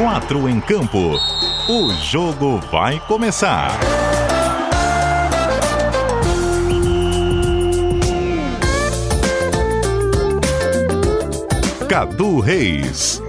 Quatro em campo. O jogo vai começar. Cadu Reis.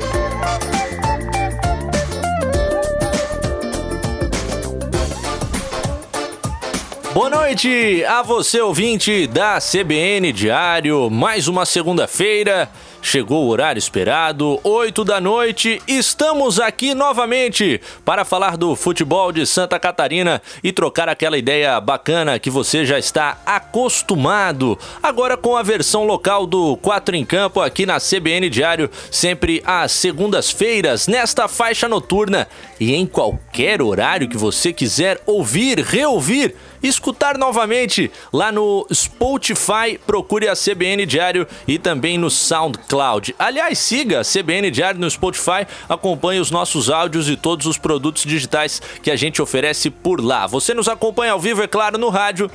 Boa noite a você, ouvinte da CBN Diário. Mais uma segunda-feira. Chegou o horário esperado, 8 da noite. Estamos aqui novamente para falar do futebol de Santa Catarina e trocar aquela ideia bacana que você já está acostumado. Agora com a versão local do 4 em Campo aqui na CBN Diário, sempre às segundas-feiras, nesta faixa noturna e em qualquer horário que você quiser ouvir, reouvir escutar novamente lá no Spotify, procure a CBN Diário e também no SoundCloud. Aliás, siga a CBN Diário no Spotify, acompanhe os nossos áudios e todos os produtos digitais que a gente oferece por lá. Você nos acompanha ao vivo, é claro, no rádio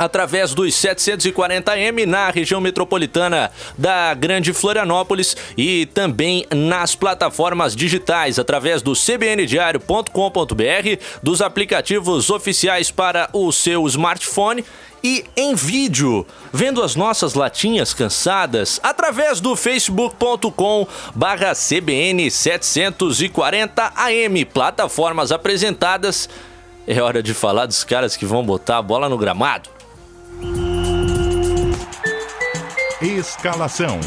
através dos 740M na região metropolitana da Grande Florianópolis e também nas plataformas digitais através do cbndiario.com.br, dos aplicativos oficiais para o seu smartphone e em vídeo, vendo as nossas latinhas cansadas através do facebook.com barra cbn 740 am, plataformas apresentadas. É hora de falar dos caras que vão botar a bola no gramado. Escalação.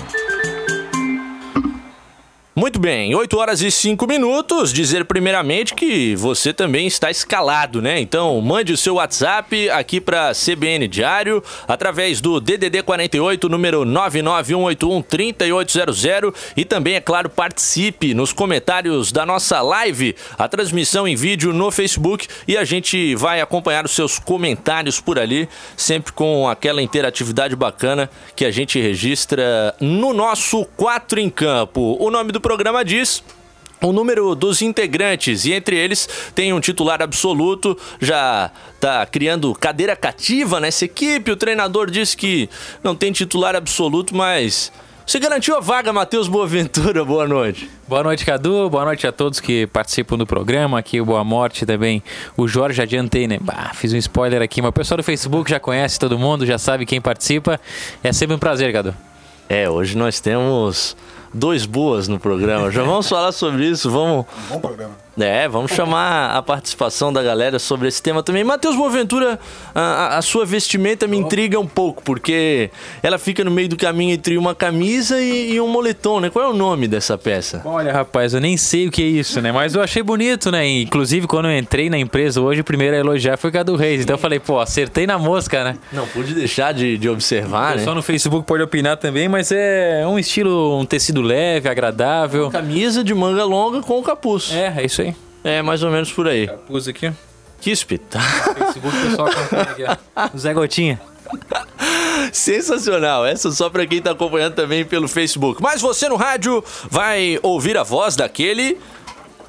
Muito bem, 8 horas e 5 minutos. Dizer primeiramente que você também está escalado, né? Então, mande o seu WhatsApp aqui para CBN Diário através do DDD 48 número 991813800 e também, é claro, participe nos comentários da nossa live, a transmissão em vídeo no Facebook e a gente vai acompanhar os seus comentários por ali, sempre com aquela interatividade bacana que a gente registra no nosso 4 em campo. O nome do programa diz o número dos integrantes, e entre eles tem um titular absoluto, já tá criando cadeira cativa nessa equipe. O treinador disse que não tem titular absoluto, mas você garantiu a vaga, Matheus Boaventura. Boa noite. Boa noite, Cadu. Boa noite a todos que participam do programa. Aqui o Boa Morte também. O Jorge adiantei, né? Bah, fiz um spoiler aqui, mas o pessoal do Facebook já conhece todo mundo, já sabe quem participa. É sempre um prazer, Cadu. É, hoje nós temos dois boas no programa. Já vamos falar sobre isso, vamos. Um bom programa. É, vamos chamar a participação da galera sobre esse tema também. Matheus Boaventura, a, a, sua vestimenta me intriga um pouco, porque ela fica no meio do caminho entre uma camisa e, e, um moletom, né? Qual é o nome dessa peça? Olha, rapaz, eu nem sei o que é isso, né? Mas eu achei bonito, né? Inclusive, quando eu entrei na empresa hoje, o primeiro a elogiar foi o Cadu Reis. Então eu falei, pô, acertei na mosca, né? Não pude deixar de, de observar, né? Só no Facebook pode opinar também, mas é um estilo, um tecido leve, agradável. Uma camisa de manga longa com capuz. É, é isso aí. É, mais ou menos por aí. Capuz aqui. Que espetáculo. Facebook, pessoal, aqui, ó. Zé Gotinha. Sensacional, essa só para quem tá acompanhando também pelo Facebook. Mas você no rádio vai ouvir a voz daquele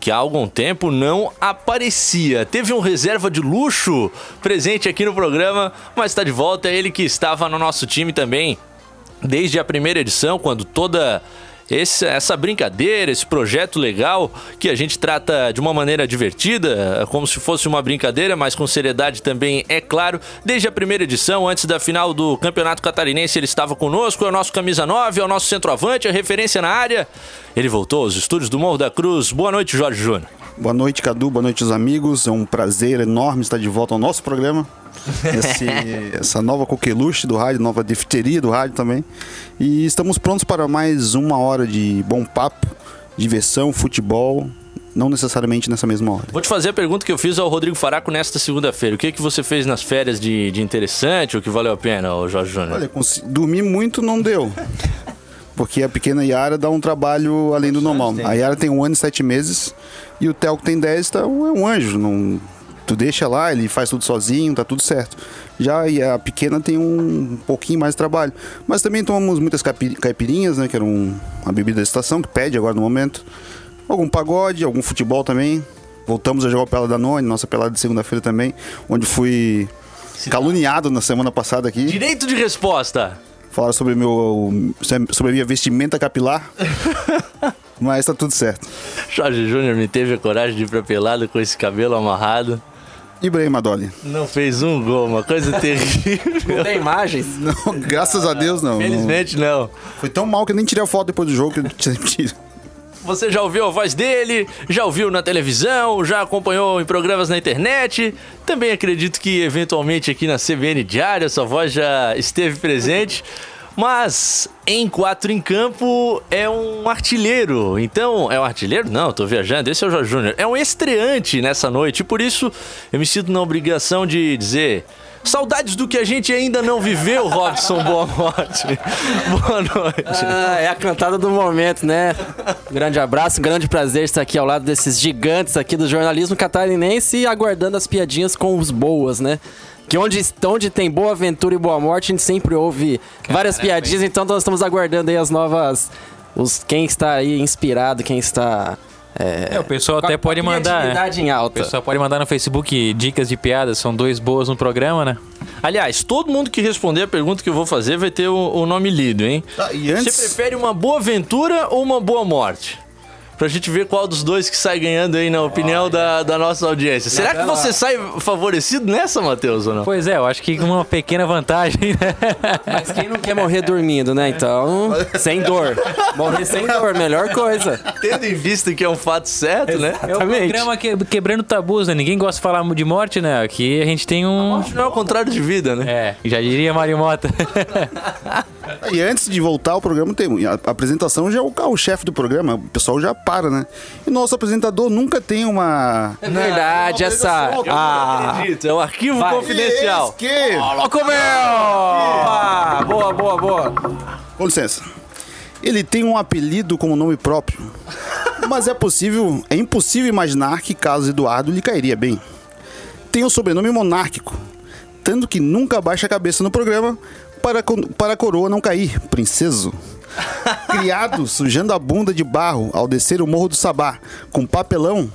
que há algum tempo não aparecia. Teve um reserva de luxo presente aqui no programa, mas está de volta. É ele que estava no nosso time também desde a primeira edição, quando toda esse, essa brincadeira, esse projeto legal que a gente trata de uma maneira divertida, como se fosse uma brincadeira, mas com seriedade também, é claro. Desde a primeira edição, antes da final do Campeonato Catarinense, ele estava conosco, é o nosso camisa 9, é o nosso centroavante, a referência na área. Ele voltou aos estúdios do Morro da Cruz. Boa noite, Jorge Júnior. Boa noite, Cadu. Boa noite, os amigos. É um prazer enorme estar de volta ao nosso programa. Esse, essa nova coqueluche do rádio, nova difteria do rádio também. E estamos prontos para mais uma hora de bom papo, diversão, futebol, não necessariamente nessa mesma hora. Vou te fazer a pergunta que eu fiz ao Rodrigo Faraco nesta segunda-feira. O que, que você fez nas férias de, de interessante ou que valeu a pena, Jorge Júnior? Olha, dormir muito não deu. Porque a pequena Yara dá um trabalho além do normal. A Yara tem um ano e sete meses e o Theo que tem dez tá, é um anjo. Não, tu deixa lá, ele faz tudo sozinho, tá tudo certo. Já a pequena tem um, pouquinho mais de trabalho. Mas também tomamos muitas caipirinhas, né? Que era um, uma bebida da estação, que pede agora no momento. Algum pagode, algum futebol também. Voltamos a jogar a pelada da None, nossa pelada de segunda-feira também, onde fui caluniado na semana passada aqui. Direito de resposta! Falaram sobre, meu, sobre a minha vestimenta capilar. Mas tá tudo certo. Jorge Júnior me teve a coragem de ir pra pelada com esse cabelo amarrado. Ibrahim Adoli. Não fez um gol, uma coisa terrível. Tem imagens? Não, graças a Deus não. não. Felizmente não. Foi tão mal que eu nem tirei a foto depois do jogo que eu sempre tiro. Você já ouviu a voz dele, já ouviu na televisão, já acompanhou em programas na internet. Também acredito que eventualmente aqui na CBN Diário sua voz já esteve presente. Mas em quatro em campo é um artilheiro. Então, é um artilheiro? Não, tô viajando. Esse é o Jorge Júnior. É um estreante nessa noite. E por isso eu me sinto na obrigação de dizer. Saudades do que a gente ainda não viveu, Robson Boa Morte. Boa noite. Ah, é a cantada do momento, né? Grande abraço, grande prazer estar aqui ao lado desses gigantes aqui do jornalismo catarinense e aguardando as piadinhas com os boas, né? Que onde, onde tem boa aventura e boa morte, a gente sempre ouve várias piadinhas, então nós estamos aguardando aí as novas. Os, quem está aí inspirado, quem está. É, o pessoal até pode mandar. né? em O alta. pessoal pode mandar no Facebook dicas de piadas, são dois boas no programa, né? Aliás, todo mundo que responder a pergunta que eu vou fazer vai ter o, o nome lido, hein? E antes- Você prefere uma boa aventura ou uma boa morte? Pra gente ver qual dos dois que sai ganhando aí na opinião da, da nossa audiência. Será que você sai favorecido nessa, Matheus, ou não? Pois é, eu acho que com uma pequena vantagem, né? Mas quem não quer morrer dormindo, né? Então, sem dor. Morrer sem dor, melhor coisa. Tendo em vista que é um fato certo, né? É o programa que- quebrando tabus, né? Ninguém gosta de falar de morte, né? Aqui a gente tem um. Não é o contrário de vida, né? É, já diria Mário Mota. E antes de voltar ao programa, tem, a apresentação já é o carro-chefe do programa, o pessoal já para, né? E nosso apresentador nunca tem uma. É verdade, Não, essa. eu não Ah, Acredito, é um arquivo Vai. confidencial. Que? é louco meu! Ah, boa, boa, boa. Com licença. Ele tem um apelido como nome próprio. Mas é possível, é impossível imaginar que Carlos Eduardo lhe cairia bem. Tem o sobrenome monárquico, tanto que nunca baixa a cabeça no programa para, para a coroa não cair, princeso. Criado sujando a bunda de barro ao descer o Morro do Sabá com papelão,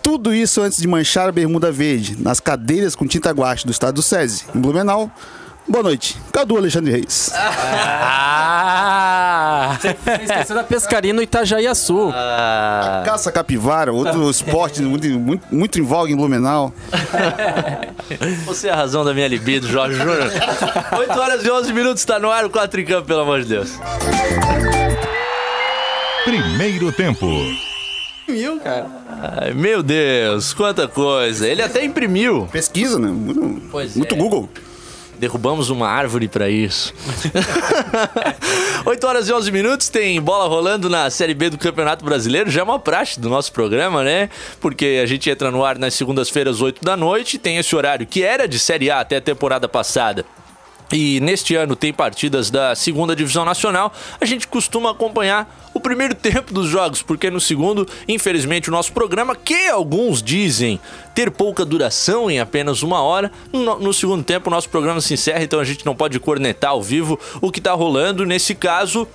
tudo isso antes de manchar a bermuda verde nas cadeiras com tinta guache do estado do SESI, em Blumenau. Boa noite, Cadu Alexandre Reis. Ah! Esqueceu da pescaria no Itajaiaçu. Ah, Caça capivara, outro esporte muito, muito, muito em voga em Blumenau. você é a razão da minha libido, Jorge Júnior. 8 horas e 11 minutos, tá no ar o 4 em campo, pelo amor de Deus. Primeiro tempo. Viu, cara? Ai, meu Deus, quanta coisa. Ele até imprimiu. Pesquisa, né? Muito, Pois muito é. Google. Derrubamos uma árvore pra isso. 8 horas e 11 minutos, tem bola rolando na Série B do Campeonato Brasileiro. Já é uma praxe do nosso programa, né? Porque a gente entra no ar nas segundas-feiras, 8 da noite. Tem esse horário que era de Série A até a temporada passada. E neste ano tem partidas da segunda divisão nacional. A gente costuma acompanhar o primeiro tempo dos jogos, porque no segundo, infelizmente, o nosso programa, que alguns dizem ter pouca duração em apenas uma hora, no, no segundo tempo o nosso programa se encerra, então a gente não pode cornetar ao vivo o que tá rolando. Nesse caso,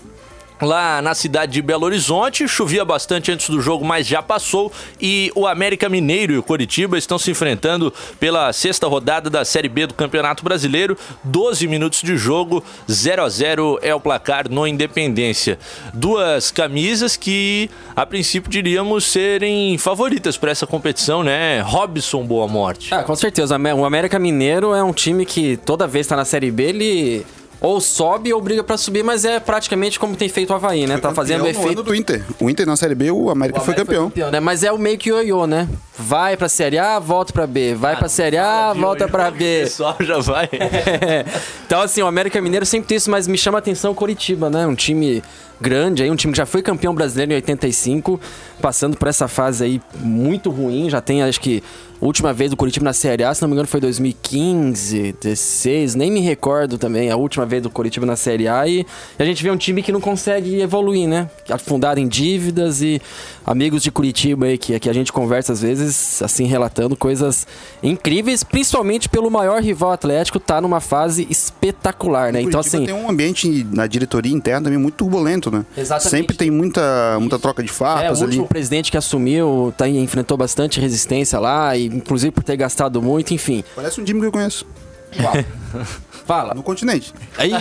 Lá na cidade de Belo Horizonte, chovia bastante antes do jogo, mas já passou. E o América Mineiro e o Coritiba estão se enfrentando pela sexta rodada da Série B do Campeonato Brasileiro. 12 minutos de jogo, 0 a 0 é o placar no Independência. Duas camisas que, a princípio, diríamos serem favoritas para essa competição, né? Robson Boa Morte. Ah, com certeza. O América Mineiro é um time que toda vez que tá na Série B, ele ou sobe ou briga pra subir, mas é praticamente como tem feito o Havaí, né? Tá fazendo o Campeão efeito. do Inter. O Inter na Série B, o América O foi América campeão. né? Mas é o meio que ioiô, né? Vai pra Série A, volta pra B. Vai pra Série A, volta pra O B. pessoal já vai. então, assim, o América Mineiro sempre tem isso, mas me chama a atenção o Coritiba, né? Um time grande aí, um time que já foi campeão brasileiro em 85, passando por essa fase aí muito ruim. Já tem, acho que, última vez do Coritiba na Série A, se não me engano, foi 2015, 16, nem me recordo também, a última vez do Coritiba na Série A. E a gente vê um time que não consegue evoluir, né? Afundado em dívidas e amigos de Curitiba aí que, que a gente conversa às vezes, assim, relatando coisas incríveis, principalmente pelo maior rival Atlético, tá numa fase espetacular, né? Então, Curitiba assim. tem um ambiente na diretoria interna também muito turbulento, né? Exatamente. Sempre tem muita, muita troca de É, o farpas ali. último presidente que assumiu tá, enfrentou bastante resistência lá, e, inclusive por ter gastado muito, enfim. Parece um time que eu conheço. Fala. no continente. Aí,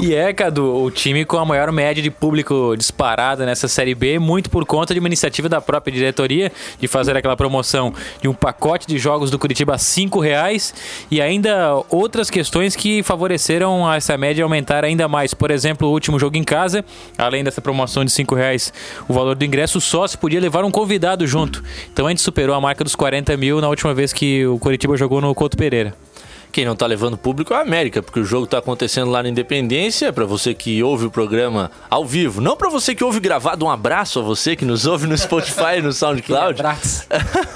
E é, Cadu, o time com a maior média de público disparada nessa Série B, muito por conta de uma iniciativa da própria diretoria de fazer aquela promoção de um pacote de jogos do Curitiba a cinco reais e ainda outras questões que favoreceram essa média aumentar ainda mais. Por exemplo, o último jogo em casa, além dessa promoção de cinco reais, o valor do ingresso só se podia levar um convidado junto. Então a gente superou a marca dos 40 mil na última vez que o Curitiba jogou no Couto Pereira. Quem não tá levando público é a América, porque o jogo tá acontecendo lá na Independência, para você que ouve o programa ao vivo. Não para você que ouve gravado, um abraço a você que nos ouve no Spotify e no SoundCloud. abraço.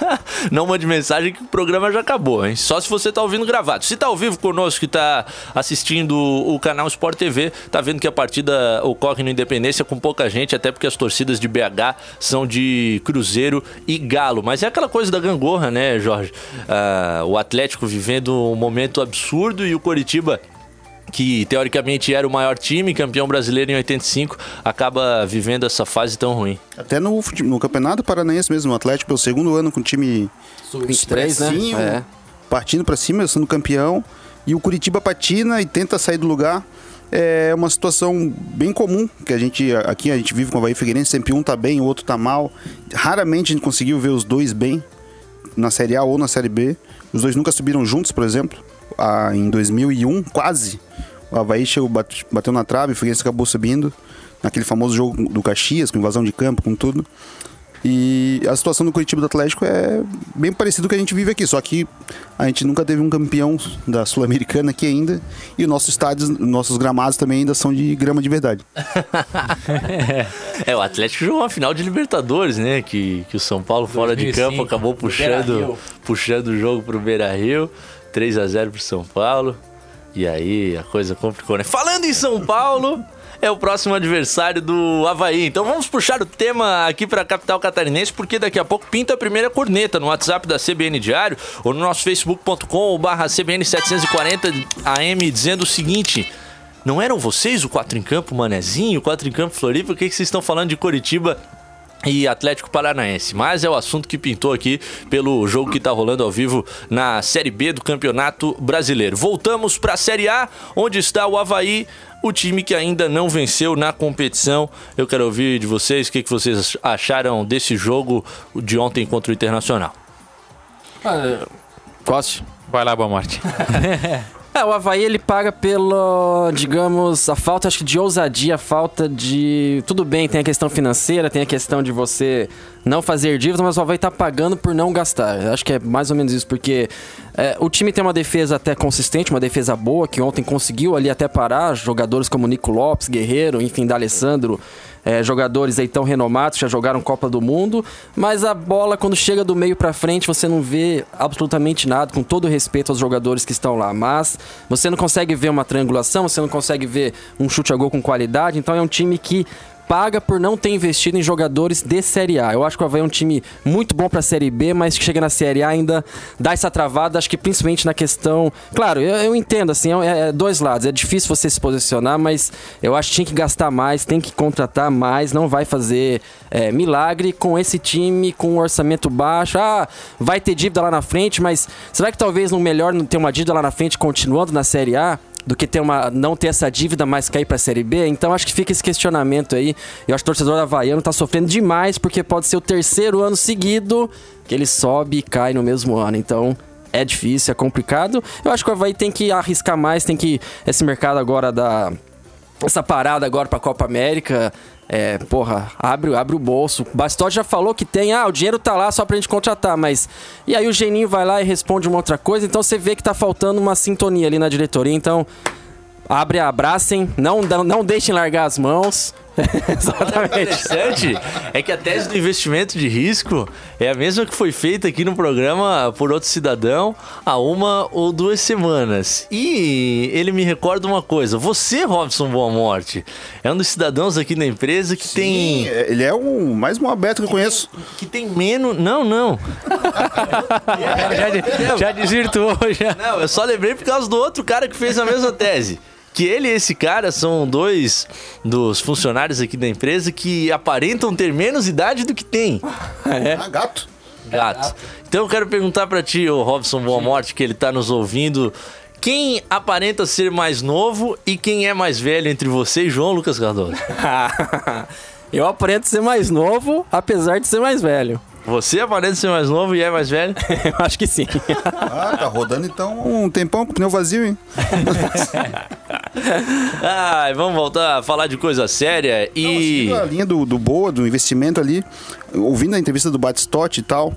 não mande mensagem que o programa já acabou, hein? Só se você tá ouvindo gravado. Se tá ao vivo conosco que tá assistindo o canal Sport TV, tá vendo que a partida ocorre no Independência com pouca gente, até porque as torcidas de BH são de Cruzeiro e Galo. Mas é aquela coisa da gangorra, né, Jorge? Ah, o Atlético vivendo um momento absurdo e o Coritiba que teoricamente era o maior time, campeão brasileiro em 85, acaba vivendo essa fase tão ruim. Até no, no Campeonato Paranaense mesmo, o Atlético pelo segundo ano com o time Sub-23, expressinho, né? É. partindo pra cima, sendo campeão, e o Curitiba patina e tenta sair do lugar. É uma situação bem comum, que a gente aqui a gente vive com o Havaí Figueirense, sempre um tá bem, o outro tá mal. Raramente a gente conseguiu ver os dois bem na Série A ou na Série B. Os dois nunca subiram juntos, por exemplo. Ah, em 2001, quase. O Havaí chegou, bate- bateu na trave, o Figueirense acabou subindo. Naquele famoso jogo do Caxias, com invasão de campo, com tudo. E a situação do Curitiba do Atlético é bem parecida com o que a gente vive aqui, só que a gente nunca teve um campeão da Sul-Americana aqui ainda, e os nossos estádios, nossos gramados também ainda são de grama de verdade. É, o Atlético jogou uma final de Libertadores, né? Que, que o São Paulo fora de 2005, campo acabou puxando, puxando o jogo pro Beira Rio. 3 a 0 pro São Paulo. E aí a coisa complicou, né? Falando em São Paulo, é o próximo adversário do Havaí. Então vamos puxar o tema aqui pra capital catarinense, porque daqui a pouco pinta a primeira corneta no WhatsApp da CBN Diário ou no nosso facebook.com/barra CBN 740 AM dizendo o seguinte. Não eram vocês o 4 em campo, Manezinho, o 4 em campo Floripa? O que, que vocês estão falando de Coritiba e Atlético Paranaense? Mas é o assunto que pintou aqui pelo jogo que tá rolando ao vivo na Série B do Campeonato Brasileiro. Voltamos para a Série A, onde está o Havaí, o time que ainda não venceu na competição. Eu quero ouvir de vocês o que, que vocês acharam desse jogo de ontem contra o Internacional. Coste. Vai lá, boa morte. É, o Havaí ele paga pelo, digamos, a falta acho que de ousadia, a falta de. Tudo bem, tem a questão financeira, tem a questão de você não fazer dívidas, mas o Havaí tá pagando por não gastar. Acho que é mais ou menos isso, porque é, o time tem uma defesa até consistente, uma defesa boa, que ontem conseguiu ali até parar jogadores como Nico Lopes, Guerreiro, enfim, D'Alessandro. É, jogadores aí tão renomados, já jogaram Copa do Mundo, mas a bola, quando chega do meio pra frente, você não vê absolutamente nada, com todo respeito aos jogadores que estão lá. Mas você não consegue ver uma triangulação, você não consegue ver um chute a gol com qualidade, então é um time que paga por não ter investido em jogadores de Série A. Eu acho que o Havaí é um time muito bom pra Série B, mas que chega na Série A ainda dá essa travada, acho que principalmente na questão... Claro, eu, eu entendo, assim, é, é dois lados. É difícil você se posicionar, mas eu acho que tinha que gastar mais, tem que contratar mais, não vai fazer é, milagre com esse time, com um orçamento baixo. Ah, vai ter dívida lá na frente, mas será que talvez não melhor não ter uma dívida lá na frente continuando na Série A? Do que ter uma, não ter essa dívida, mas cair pra Série B. Então acho que fica esse questionamento aí. Eu acho que o torcedor havaiano tá sofrendo demais, porque pode ser o terceiro ano seguido que ele sobe e cai no mesmo ano. Então é difícil, é complicado. Eu acho que o Havaí tem que arriscar mais, tem que. Esse mercado agora da. Essa parada agora pra Copa América. É, porra, abre, abre o bolso. O Bastotti já falou que tem, ah, o dinheiro tá lá só pra gente contratar, mas. E aí o Geninho vai lá e responde uma outra coisa, então você vê que tá faltando uma sintonia ali na diretoria. Então, abre, abracem, não, não deixem largar as mãos. O Exatamente. interessante é que a tese do investimento de risco é a mesma que foi feita aqui no programa por outro cidadão há uma ou duas semanas. E ele me recorda uma coisa: você, Robson Boa Morte, é um dos cidadãos aqui da empresa que tem. É, Ele é o mais bom aberto que eu conheço. Que tem menos. Não, não. já, já desvirtuou, já. Não, eu só lembrei por causa do outro cara que fez a mesma tese. Que ele e esse cara são dois dos funcionários aqui da empresa que aparentam ter menos idade do que tem. Ah, gato. Gato. Então eu quero perguntar pra ti, ô Robson Boa Morte, que ele tá nos ouvindo. Quem aparenta ser mais novo e quem é mais velho entre você e João Lucas Cardoso? Eu aparento ser mais novo, apesar de ser mais velho. Você aparenta ser mais novo e é mais velho? Eu acho que sim. Ah, tá rodando então um tempão com o pneu vazio, hein? Ai, vamos voltar a falar de coisa séria e. Seguindo a linha do, do Boa, do investimento ali, ouvindo a entrevista do Batistotti e tal,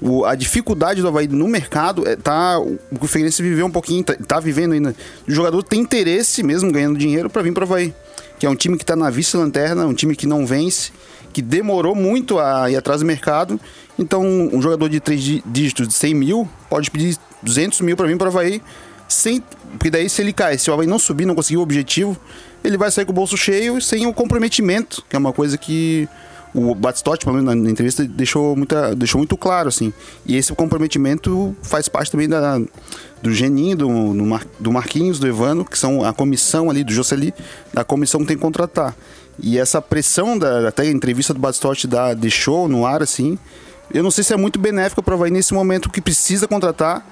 o- a dificuldade do Havaí no mercado é, tá. O que o Figueirense viveu um pouquinho, tá, tá vivendo ainda. O jogador tem interesse, mesmo ganhando dinheiro, para vir pro Havaí. Que é um time que tá na vice-lanterna, um time que não vence, que demorou muito a ir atrás do mercado. Então, um jogador de três dí- dígitos de 100 mil pode pedir 200 mil para vir pro Havaí. Sem, porque daí, se ele cai, se o Havaí não subir, não conseguir o objetivo, ele vai sair com o bolso cheio sem o comprometimento, que é uma coisa que o Batistotti, pelo menos na, entrevista, deixou, muita, deixou muito claro, assim. E esse comprometimento faz parte também da, do Geninho, do, no Mar- do Marquinhos, do Evano, que são a comissão ali, do Jocely, da comissão que tem que contratar. E essa pressão, da, até a entrevista do Batistotti da, deixou no ar, assim, eu não sei se é muito benéfica para o Havaí nesse momento que precisa contratar,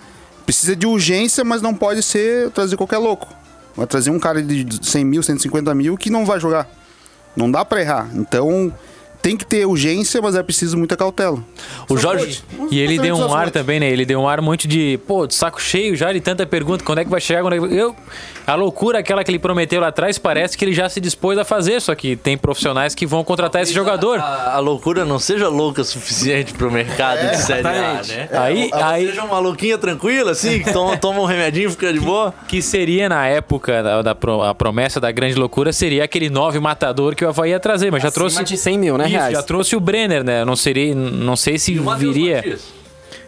precisa de urgência, mas não pode ser trazer qualquer louco. Vai trazer um cara de 100 mil, 150 mil que não vai jogar. Não dá para errar. Então tem que ter urgência, mas é preciso muita cautela. O Jorge. E ele deu um ar também, né? Ele deu um ar muito de, pô, de saco cheio já de tanta pergunta, quando é que vai chegar, quando é que... Eu, a loucura aquela que ele prometeu lá atrás, parece que ele já se dispôs a fazer, só que tem profissionais que vão contratar esse jogador. A, a loucura não seja louca o suficiente pro mercado de Série A, né? Aí, Ela aí seja uma louquinha tranquila, assim, que toma, toma um remedinho e fica de boa. que seria na época da, da pro- a promessa da grande loucura seria aquele nove matador que o Havaí ia trazer, mas já Acima trouxe de 100 mil, né, Isso, reais? já trouxe o Brenner, né? Não seria, não sei se viria.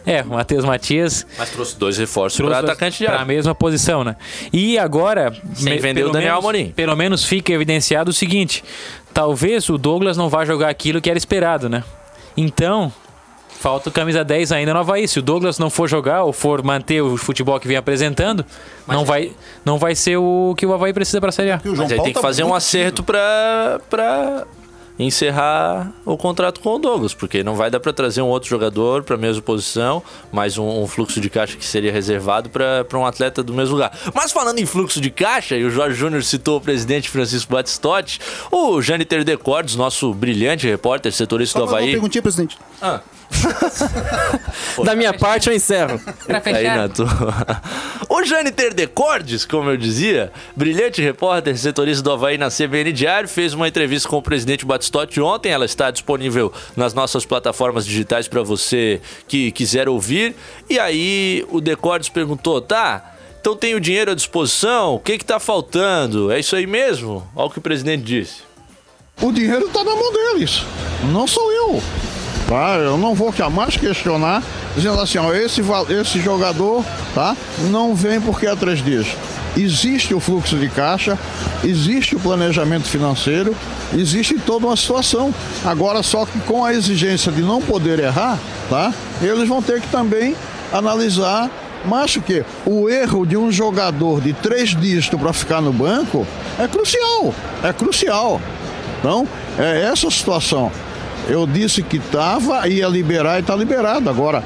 É, o Matheus Matias Mas trouxe dois reforços para atacante de pra área. mesma posição, né? E agora, Sem vender o Daniel menos, Amorim. Pelo menos fica evidenciado o seguinte: talvez o Douglas não vá jogar aquilo que era esperado, né? Então, falta o camisa 10 ainda no Havaí. Se o Douglas não for jogar ou for manter o futebol que vem apresentando, não vai, não vai ser o que o Havaí precisa para a Série A. Mas aí Paulo tem que tá fazer um acerto pra, pra encerrar o contrato com o Douglas, porque não vai dar pra trazer um outro jogador pra mesma posição, mais um, um fluxo de caixa que seria reservado pra pra um atleta do mesmo lugar. Mas falando em fluxo de caixa, e o Jorge Júnior citou o presidente Francisco Batistotti, o Jâniter Decordes, nosso brilhante repórter setorista Só do mais uma Havaí. perguntinha, presidente. Ah, Da minha parte, eu encerro. Aí na tua. O Jâniter Decordes, como eu dizia, brilhante repórter setorista do Havaí na CBN Diário, fez uma entrevista com o presidente Batistotti ontem. Ela está disponível nas nossas plataformas digitais para você que quiser ouvir. E aí o Decordes perguntou: tá, então tem o dinheiro à disposição? O que que tá faltando? É isso aí mesmo? Olha o que o presidente disse. O dinheiro está na mão deles, não sou eu. Tá? Eu não vou jamais questionar, dizendo assim, ó, esse, esse jogador tá? não vem porque há três dias. Existe o fluxo de caixa, existe o planejamento financeiro, existe toda uma situação. Agora, só que com a exigência de não poder errar, tá? eles vão ter que também analisar mas o que? O erro de um jogador de três dígitos para ficar no banco é crucial. É crucial. Então, é essa situação. Eu disse que estava, ia liberar e está liberado. Agora,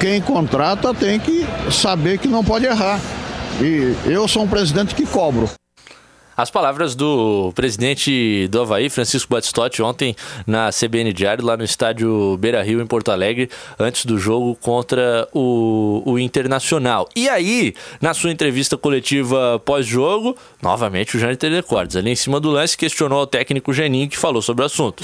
quem contrata tem que saber que não pode errar. E eu sou um presidente que cobro. As palavras do presidente do Havaí, Francisco Batistotti, ontem na CBN Diário, lá no estádio Beira Rio, em Porto Alegre, antes do jogo contra o, o Internacional. E aí, na sua entrevista coletiva pós-jogo, novamente o Jâniter Decordes, ali em cima do lance, questionou o técnico Geninho, que falou sobre o assunto.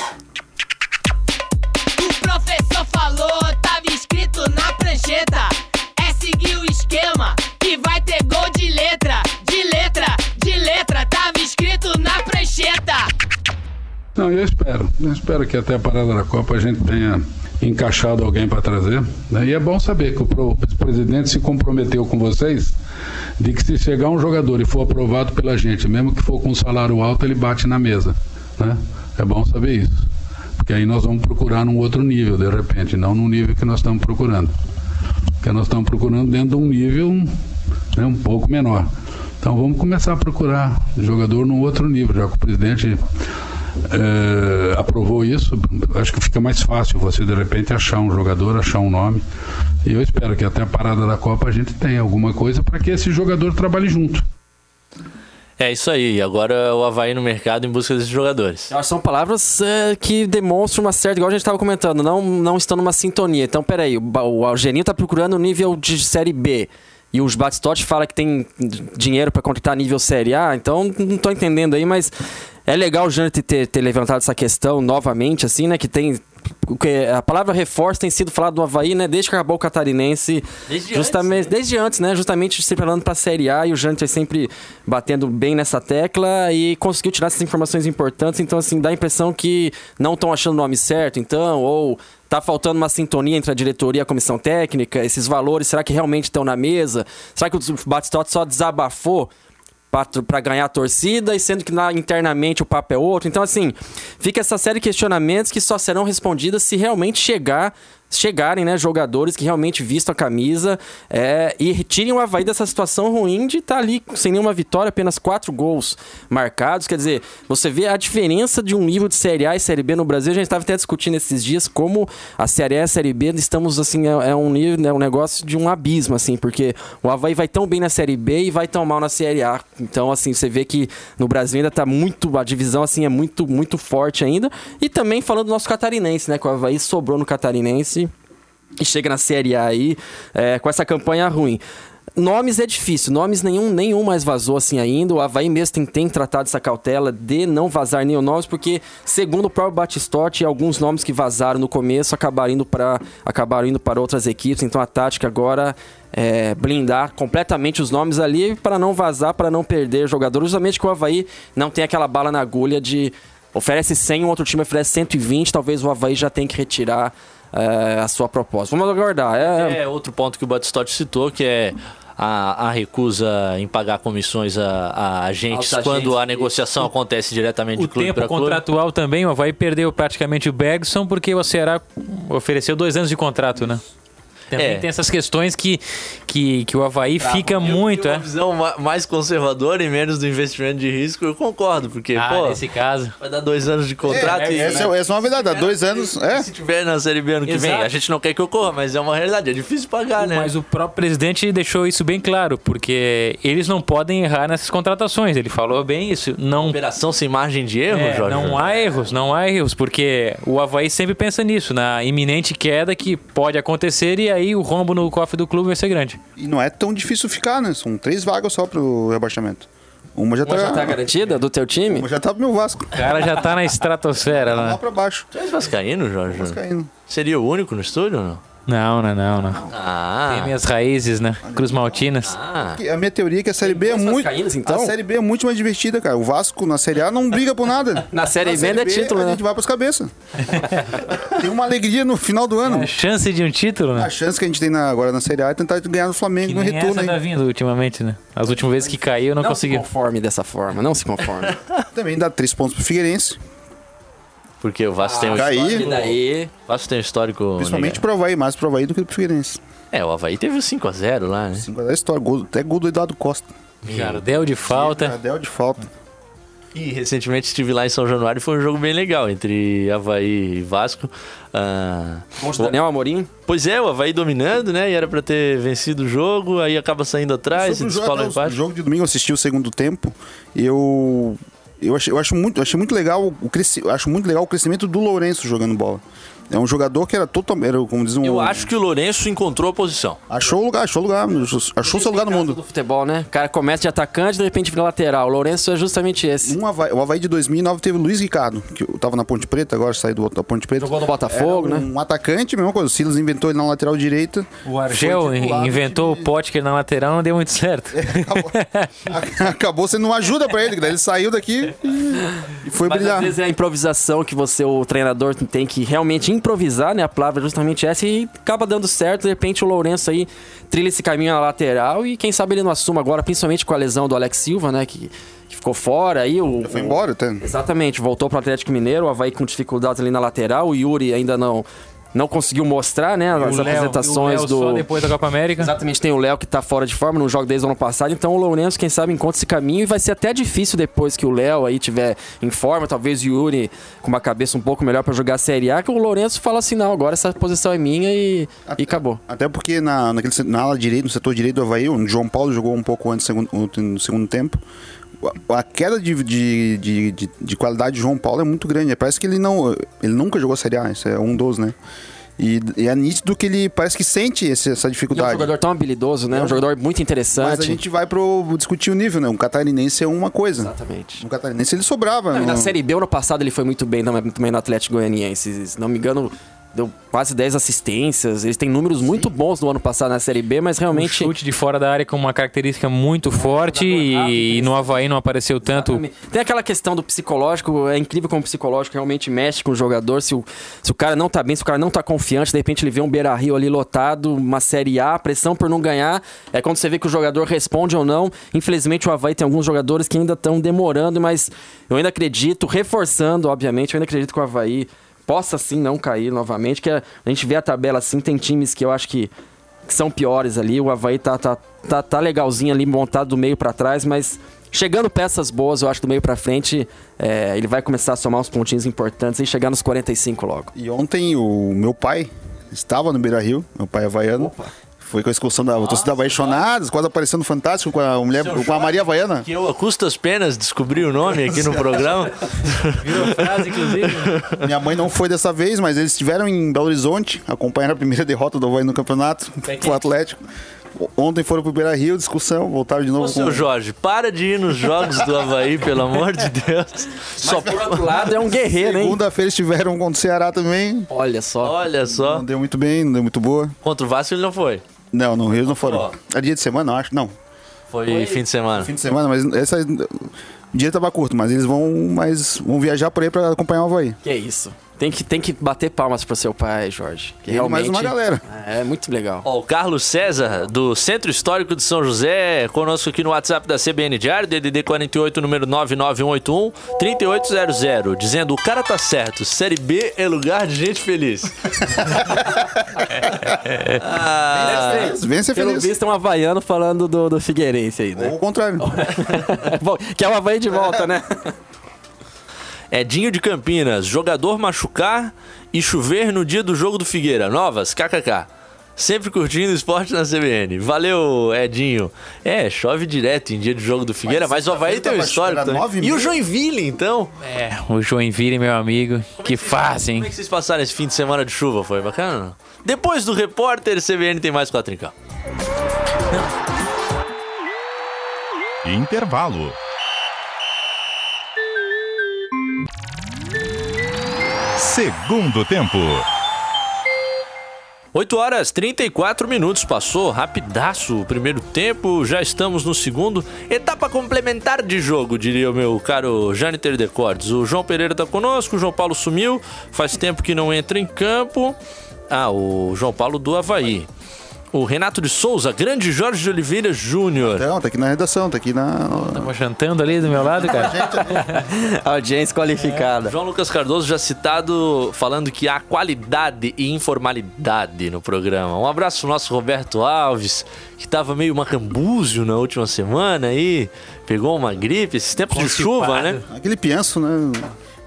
É seguir o esquema que vai ter gol de letra, de letra, de letra. Tava escrito na prancheta. Não, eu espero. Eu espero que até a parada da Copa a gente tenha encaixado alguém para trazer. né? E é bom saber que o presidente se comprometeu com vocês de que se chegar um jogador e for aprovado pela gente, mesmo que for com um salário alto, ele bate na mesa. Né? É bom saber isso. Porque aí nós vamos procurar num outro nível, de repente, não no nível que nós estamos procurando. Porque nós estamos procurando dentro de um nível né, um pouco menor. Então vamos começar a procurar jogador num outro nível, já que o presidente eh, aprovou isso, acho que fica mais fácil você de repente achar um jogador, achar um nome. E eu espero que até a parada da Copa a gente tenha alguma coisa para que esse jogador trabalhe junto. É isso aí. Agora o Havaí no mercado em busca desses jogadores. São palavras é, que demonstram uma certa, igual a gente estava comentando, não, não estão numa sintonia. Então, peraí, o, o Algeninho está procurando nível de Série B. E os Batistotti fala que tem dinheiro para contratar nível Série A, então não tô entendendo aí, mas é legal o Jânio ter, ter levantado essa questão novamente, assim, né? Que tem. A palavra reforço tem sido falado do Havaí, né? Desde que acabou o catarinense. Desde justamente, antes, né? Desde antes, né? Justamente se preparando para a Série A e o Jânio sempre batendo bem nessa tecla e conseguiu tirar essas informações importantes. Então, assim, dá a impressão que não estão achando o nome certo, então, ou tá faltando uma sintonia entre a diretoria e a comissão técnica. Esses valores, será que realmente estão na mesa? Será que o Batistotti só desabafou? Para ganhar a torcida e sendo que na, internamente o papo é outro. Então, assim, fica essa série de questionamentos que só serão respondidas se realmente chegar chegarem, né, jogadores que realmente vistam a camisa é, e tirem o Havaí dessa situação ruim de estar ali sem nenhuma vitória, apenas quatro gols marcados. Quer dizer, você vê a diferença de um nível de Série A e Série B no Brasil. A gente estava até discutindo esses dias como a Série A e a Série B estamos, assim, é, é um nível, né, um negócio de um abismo, assim, porque o Havaí vai tão bem na Série B e vai tão mal na Série A. Então, assim, você vê que no Brasil ainda está muito, a divisão, assim, é muito, muito forte ainda. E também falando do nosso catarinense, né, que o Havaí sobrou no catarinense e chega na Série A aí é, com essa campanha ruim. Nomes é difícil, nomes nenhum, nenhum mais vazou assim ainda. O Havaí mesmo tem, tem tratado essa cautela de não vazar nenhum nomes, porque, segundo o próprio Batistotti, alguns nomes que vazaram no começo acabaram indo para acabaram indo para outras equipes. Então a tática agora é blindar completamente os nomes ali para não vazar, para não perder jogadores. Justamente que o Havaí não tem aquela bala na agulha de oferece 100, um outro time oferece 120, talvez o Havaí já tenha que retirar é, a sua proposta. Vamos aguardar. É, É outro ponto que o Batistotti citou, que é a, a recusa em pagar comissões a, a agentes Aos quando agentes, a negociação acontece diretamente O de clube tempo para clube. contratual também, o Havaí perdeu praticamente o Bergson porque o Ceará ofereceu dois anos de contrato, né? Também É. tem essas questões que, que, que o Havaí fica muito, Eu é. uma visão ma- mais conservadora e menos do investimento de risco, eu concordo, porque, Ah, pô, nesse caso. vai dar dois anos de contrato e... Essa, é- essa é uma verdade, há dois anos. É. Se tiver na Série B ano que vem, Exato. a gente não quer que ocorra, mas é uma realidade, é difícil pagar, né? Mas o próprio presidente deixou isso bem claro, porque eles não podem errar nessas contratações. Ele falou bem isso. Não, Operação sem margem de erro, é, Jorge? não há erros, não há erros, porque o Havaí sempre pensa nisso, na iminente queda que pode acontecer e aí o rombo no cofre do clube vai ser grande. E não é tão difícil ficar, né? São três vagas só pro rebaixamento. Uma já tá, Uma já tá garantida do teu time? uma já tá pro meu Vasco. O cara já tá na estratosfera Lá lá. pra baixo. Tu és vascaíno, Jorge? Caindo. Seria o único no estúdio ou não? Não, não, não, não. Ah, Tem minhas raízes, né? Cruz Maltinas. ah. A minha teoria é que a Série B é muito. então? A Série B é muito mais divertida, cara. O Vasco na Série A não briga por nada. Na Série B ainda é título, a né? gente vai pras cabeças. tem uma alegria no final do ano. A chance de um título, né? A chance que a gente tem na- agora na Série A é tentar ganhar do Flamengo Que no nem retorno. essa tá aí. vindo ultimamente, né? As últimas vezes que caiu, não, Não conseguiu. se conforme dessa forma, não se conforme. Também dá três pontos pro Figueirense. Porque o Vasco tem um Caí. E histórico... daí, O Vasco tem um histórico... Principalmente pro Havaí, mais pro Havaí do que pro Figueirense. É, o Havaí teve o 5x0 lá, né? Cinco da história. Gol, até gol do Eduardo Costa. Jardel de falta. Jardel de falta. E recentemente estive lá em São Januário e foi um jogo bem legal entre Havaí e Vasco. Ah, Monte Daniel Amorim, Pois é, o Havaí dominando, né? E era pra ter vencido o jogo, aí acaba saindo atrás e o descola o até o empate. jogo de domingo, eu assisti o segundo tempo. Eu. Eu, achei, eu acho muito, eu achei muito legal o cresci, acho muito legal o crescimento do Lourenço jogando bola. É um jogador que era totalmente, era, como diz um, Eu acho que o Lourenço encontrou a posição. achou o lugar, achou o lugar, achou seu lugar no do mundo. futebol, né? O cara começa de atacante, de repente vira lateral. O Lourenço é justamente esse. Um Havaí, o Havaí de 2009 teve o Luiz Ricardo, que eu tava na Ponte Preta, agora saiu do, da Ponte Preta. Jogou no Botafogo, Era né? Um atacante, mesma coisa. O Silas inventou ele na lateral direita. O Argel inventou o do time. Potker na lateral, não deu muito certo. Acabou, acabou sendo uma ajuda pra ele, que daí ele saiu daqui e, e foi Mas brilhar. às vezes é a improvisação que você, o treinador, tem que realmente improvisar, né? A palavra é justamente essa e acaba dando certo. De repente o Lourenço aí trilha esse caminho na lateral e quem sabe ele não assuma agora, principalmente com a lesão do Alex Silva, né? Que, que ficou fora aí. O, Foi o- embora até. Exatamente, voltou pro Atlético Mineiro, o Havaí com dificuldades ali na lateral, o Yuri ainda não não conseguiu mostrar, né? As o Léo- apresentações o Léo do. Só depois da Copa América. Exatamente, tem o Léo que tá fora de forma no jogo desde o ano passado, então o Lourenço, quem sabe, encontra esse caminho e vai ser até difícil depois que o Léo aí tiver em forma, talvez o Yuri com uma cabeça um pouco melhor pra jogar a Série A, que o Lourenço fala assim, não, agora essa posição é minha e, e acabou. Até porque na, naquele, na ala direita, no setor direito do Havaí, o João Paulo jogou um pouco antes do segundo, no segundo tempo. A- queda de, de, de, de, de qualidade de João Paulo é muito grande. Parece que ele não. Ele nunca jogou Série A, isso é um dos, né? E, e é nítido que ele parece que sente esse- essa E é um dificuldade. jogador tão habilidoso, né? Um jogador muito interessante. Mas a gente vai pro discutir o nível, né? Um catarinense é uma coisa. Exatamente. Um catarinense ele sobrava. Não, não- na Série B, ano passado, ele foi muito bem também no Atlético Goianiense. Se não me engano, deu quase 10 assistências. Eles têm números muito bons no ano passado na Série B, mas Um realmente... chute de fora da área com uma característica muito forte e, e no Havaí não apareceu tanto. Tem aquela questão do psicológico, é incrível como o psicológico realmente mexe com o jogador. Se o, se o cara não tá bem, se o cara não tá confiante, de repente ele vê um Beira Rio ali lotado, uma Série A, pressão por não ganhar. É quando você vê que o jogador responde ou não. Infelizmente o Havaí tem alguns jogadores que ainda estão demorando, mas eu ainda acredito, reforçando, obviamente, eu ainda acredito que o Havaí possa sim não cair novamente. Que a, a gente vê a tabela assim, tem times que eu acho que que são piores ali. O Havaí tá, tá, tá, tá legalzinho ali, montado do meio pra trás, mas chegando peças boas, eu acho, do meio pra frente, é, ele vai começar a somar uns pontinhos importantes e chegar nos 45 logo. E ontem o meu pai estava no Beira Rio, meu pai é havaiano. Foi com a excursão da torcida apaixonadas, quase aparecendo fantástico com a mulher, com a Maria Havaiana. Que eu, a custas penas, descobri o nome aqui no programa. Virou frase, inclusive. Minha mãe não foi dessa vez, mas eles estiveram em Belo Horizonte, acompanharam a primeira derrota do Havaí no campeonato, pro Atlético. Ontem foram pro Beira Rio, discussão, voltaram de novo Ô, seu Jorge, para de ir nos jogos do Havaí, pelo amor de Deus. Só Por outro lado, é um guerreiro, hein? Segunda-feira estiveram contra o Ceará também. Olha só. Olha só. Não deu muito bem, não deu muito boa. Contra o Vasco ele não foi. Não, no Rio não foram. É dia de semana, eu acho. Não, Foi, fim de semana. fim de semana, mas essa, o dia tava curto, mas eles vão, mas vão viajar por aí pra acompanhar o Havaí. Que isso. Tem que, tem que bater palmas pro seu pai, Jorge. Que Ele e mais realmente uma galera. É muito legal. Ó, o Carlos César, do Centro Histórico de São José, conosco aqui no WhatsApp da CBN Diário, DDD 48, número 99181 3800, dizendo: o cara tá certo, Série B é lugar de gente feliz. ah, Vem ser Pelo feliz. visto, é um havaiano falando do, do Figueirense aí, né? Ou o contrário. Bom, que é o Havaí de volta, né? Edinho de Campinas, jogador machucar e chover no dia do jogo do Figueira. Novas, kkk. Sempre curtindo esporte na CBN. Valeu, Edinho. É, chove direto em dia de jogo do Figueira, mas, o Havaí tem um histórico também. e o? Joinville, então? É, o Joinville, meu amigo. Que fazem. Como é que vocês passaram esse fim de semana de chuva? Foi bacana? Depois do repórter, CBN tem mais quatro em campo. Intervalo. Segundo tempo. 8 horas 34 minutos passou, rapidaço o primeiro tempo, já estamos no segundo. Etapa complementar de jogo, diria o meu caro Jâniter Decordes. O João Pereira tá conosco, o João Paulo sumiu, faz tempo que não entra em campo. Ah, o João Paulo do Havaí. O Renato de Souza, grande Jorge de Oliveira Júnior. Não, tá aqui na redação, tá aqui na. Tava jantando ali do meu lado, cara. Audiência qualificada. João Lucas Cardoso já citado falando que há qualidade e informalidade no programa. Um abraço pro nosso Roberto Alves, que tava meio macambúzio na última semana aí, pegou uma gripe, esses tempos de chuva, né? Aquele pienso, né?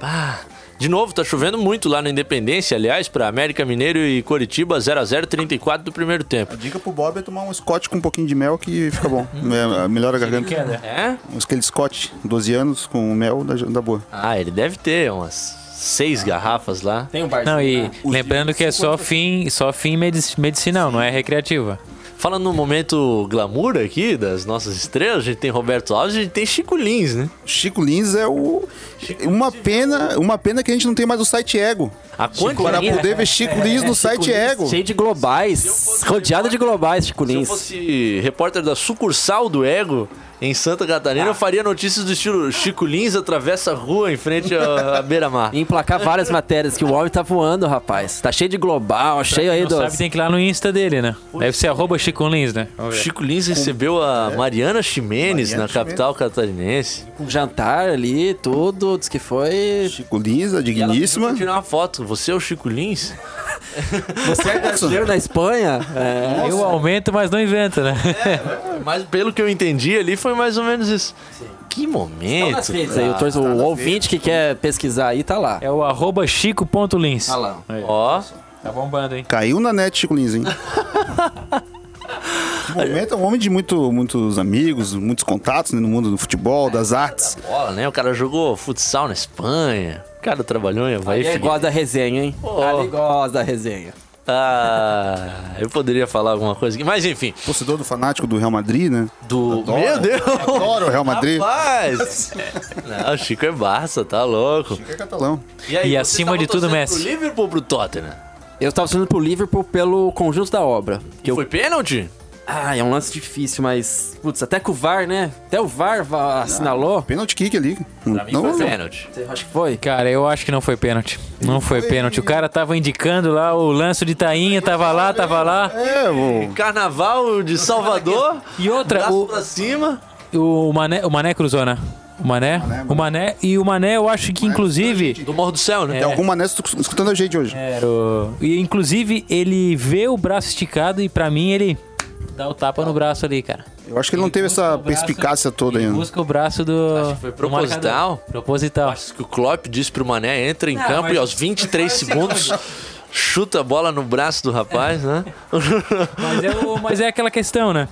Ah, de novo, tá chovendo muito lá na Independência, aliás, pra América Mineiro e Coritiba, 0x0, 34 do primeiro tempo. A dica pro Bob é tomar um Scott com um pouquinho de mel que fica bom. É, melhora a garganta. É? Um aquele Scott, 12 anos, com mel da, da boa. Ah, ele deve ter umas seis garrafas lá. Tem um barzinho. Não, e né? lembrando que é só fim, só fim medici- medicinal, não é recreativa. Falando no momento glamour aqui das nossas estrelas, a gente tem Roberto Alves e a gente tem Chico Lins, né? Chico Lins é o. Uma pena, uma pena que a gente não tem mais o site Ego. A Para quantidade... poder ver Chico Lins no site Ego. Cheio de globais. Rodeado de globais, Chico Se eu Lins. fosse repórter da sucursal do Ego em Santa Catarina, eu faria notícias do estilo Chico Lins atravessa a rua em frente à, à beira-mar. E emplacar várias matérias, que o homem tá voando, rapaz. Tá cheio de global, cheio aí dos... sabe, tem que ir lá no Insta dele, né? Deve ser arroba Chico Lins, né? Chico Lins recebeu a Mariana Ximenes Mariana na capital catarinense. Com jantar ali, tudo, diz que foi... Chico Lins, a digníssima. tirar uma foto. Você é o Chico Lins? Você é brasileiro na Espanha? É. Eu aumento, mas não invento, né? Mas pelo que eu entendi ali, foi mais ou menos isso. Que Estão momento. nas redes aí, o, torce- o ouvinte que quer pesquisar aí tá lá. É o arroba chico.lins. Tá lá. Ó, Tá bombando, hein? Caiu na net, Chico Lins, hein? Momento é um homem de muito, muitos amigos, muitos contatos né, no mundo do futebol, das artes. bola, né? O cara jogou futsal na Espanha. O cara trabalhou em Havaí. Ele gosta da resenha, hein? Ó. Ele gosta da resenha. Ah, eu poderia falar alguma coisa aqui. Mas enfim, Torcedor do fanático do Real Madrid, né? do. Meu Deus! Adoro o Real Madrid. Rapaz! Não, o Chico é Barça, tá louco. É catalão. aí, E acima de tudo, Messi. Pro Liverpool ou pro Tottenham? Eu tava torcendo pro Liverpool pelo conjunto da obra. Que eu... Foi pênalti? Ah, é um lance difícil, mas. Putz, até que o VAR, né? Até o VAR va- assinalou. Pênalti kick ali. Pra mim Não, foi pênalti. Você acha que foi? Cara, eu acho que não foi pênalti. Não foi pênalti. O cara tava indicando lá o lance de Tainha, tava lá, tava lá. É, o... Carnaval de Salvador. E outra, braço o, pra cima. o, Mané, o Mané cruzou, né? O Mané, o Mané e o Mané, eu acho que inclusive Do Morro do Céu, né? Tem alguma nessa escutando a gente hoje. era o- e inclusive ele vê o braço esticado e pra mim ele dá o tapa no braço ali, cara. Eu acho que ele não teve essa perspicácia toda Ele ainda. busca o braço do Acho que foi proposital. Proposital. Acho que o Klopp disse pro Mané, entra em Não, campo mas- e aos 23 segundos chuta a bola no braço do rapaz, né? Mas é, o- mas é aquela questão, né?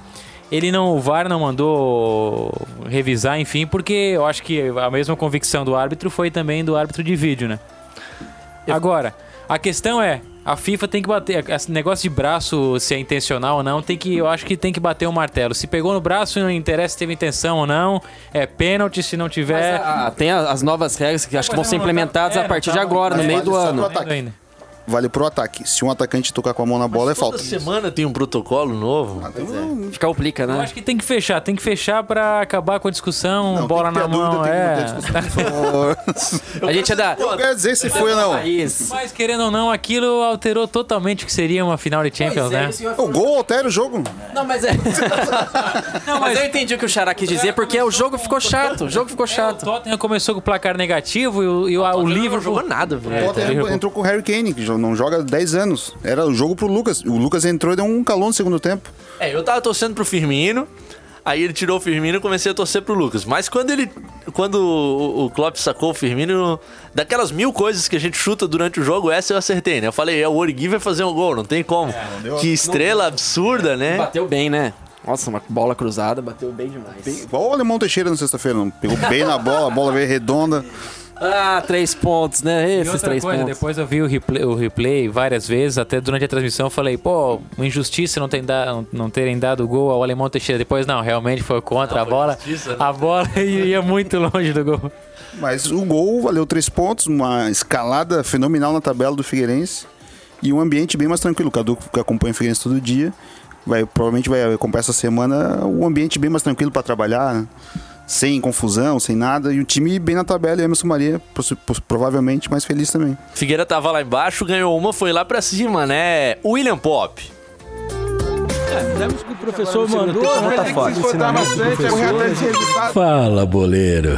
Ele não, o VAR não mandou revisar, enfim, porque eu acho que a mesma convicção do árbitro foi também do árbitro de vídeo, né? Agora, a questão é, a FIFA tem que bater, esse negócio de braço, se é intencional ou não, tem que, eu acho que tem que bater o martelo. Se pegou no braço, não interessa se teve intenção ou não, é pênalti se não tiver. Ah, tem as novas regras que acho que vão ser implementadas É, a partir de tá, agora, no meio do ano. ainda. Vale pro ataque. Se um atacante tocar com a mão na bola, é falta. Toda semana tem um protocolo novo. Fica oplica, Eu né? acho que tem que fechar, tem que fechar pra acabar com a discussão, Não, bola tem que ter na a mão, dúvida, é. a discussão. A gente é da. Eu quero dizer se foi ou não. País. Mas querendo ou não, aquilo alterou totalmente o que seria uma final de Champions, né? O gol altera o jogo. Não, mas é. Não, mas eu entendi o que o Xará quis dizer, porque o jogo ficou chato. O jogo ficou O chato. Tottenham começou com o placar negativo e o, e o, o Não Liverpool. jogou nada, velho. O Tottenham entrou com o Harry Kane, que não joga há 10 anos. Era o jogo pro Lucas. O Lucas entrou e deu um calão no segundo tempo. É, eu tava torcendo pro Firmino. Aí ele tirou o Firmino e comecei a torcer pro Lucas. Mas quando ele. Quando o, o Klopp sacou o Firmino, daquelas mil coisas que a gente chuta durante o jogo, essa eu acertei, né? Eu falei, é, o Origui vai fazer um gol, não tem como. que estrela absurda, né? Bateu bem, né? Nossa, uma bola cruzada, bateu bem demais. Igual o Alemão Teixeira na sexta-feira, não. Pegou bem na bola, a bola veio redonda. Ah, três pontos, né? E Esses outra três coisa, pontos. depois eu vi o replay, o replay várias vezes, até durante a transmissão eu falei, pô, uma injustiça não, tem da, não terem dado gol ao Alemão Teixeira. Depois não, realmente foi contra a bola. justiça, né? A bola ia muito longe do gol. Mas o gol valeu três pontos, uma escalada fenomenal na tabela do Figueirense e um ambiente bem mais tranquilo. O Cadu, que acompanha o Figueirense todo dia, vai, provavelmente vai acompanhar essa semana um ambiente bem mais tranquilo para trabalhar, né? Sem confusão, sem nada. E o time bem na tabela, e Emerson Maria provavelmente mais feliz também. Figueira tava lá embaixo, ganhou uma, foi lá pra cima, né? William Pop. O professor mandou, né? Tem que se esforçar bastante, é correto Fala, boleiro.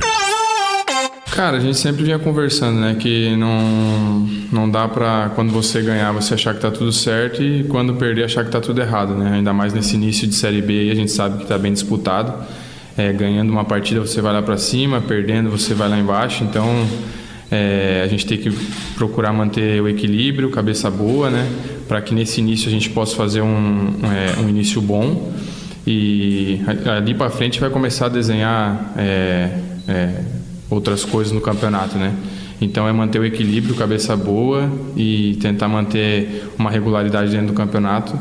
Cara, a gente sempre vinha conversando, né? Que não, não dá pra, quando você ganhar, você achar que tá tudo certo e quando perder, achar que tá tudo errado, né? Ainda mais nesse início de Série B aí, a gente sabe que tá bem disputado. É, ganhando uma partida, você vai lá pra cima, perdendo, você vai lá embaixo. Então, é, a gente tem que procurar manter o equilíbrio, cabeça boa, né? Para que nesse início a gente possa fazer um, é, um início bom. E ali para frente vai começar a desenhar é, é, outras coisas no campeonato, né? Então é manter o equilíbrio, cabeça boa e tentar manter uma regularidade dentro do campeonato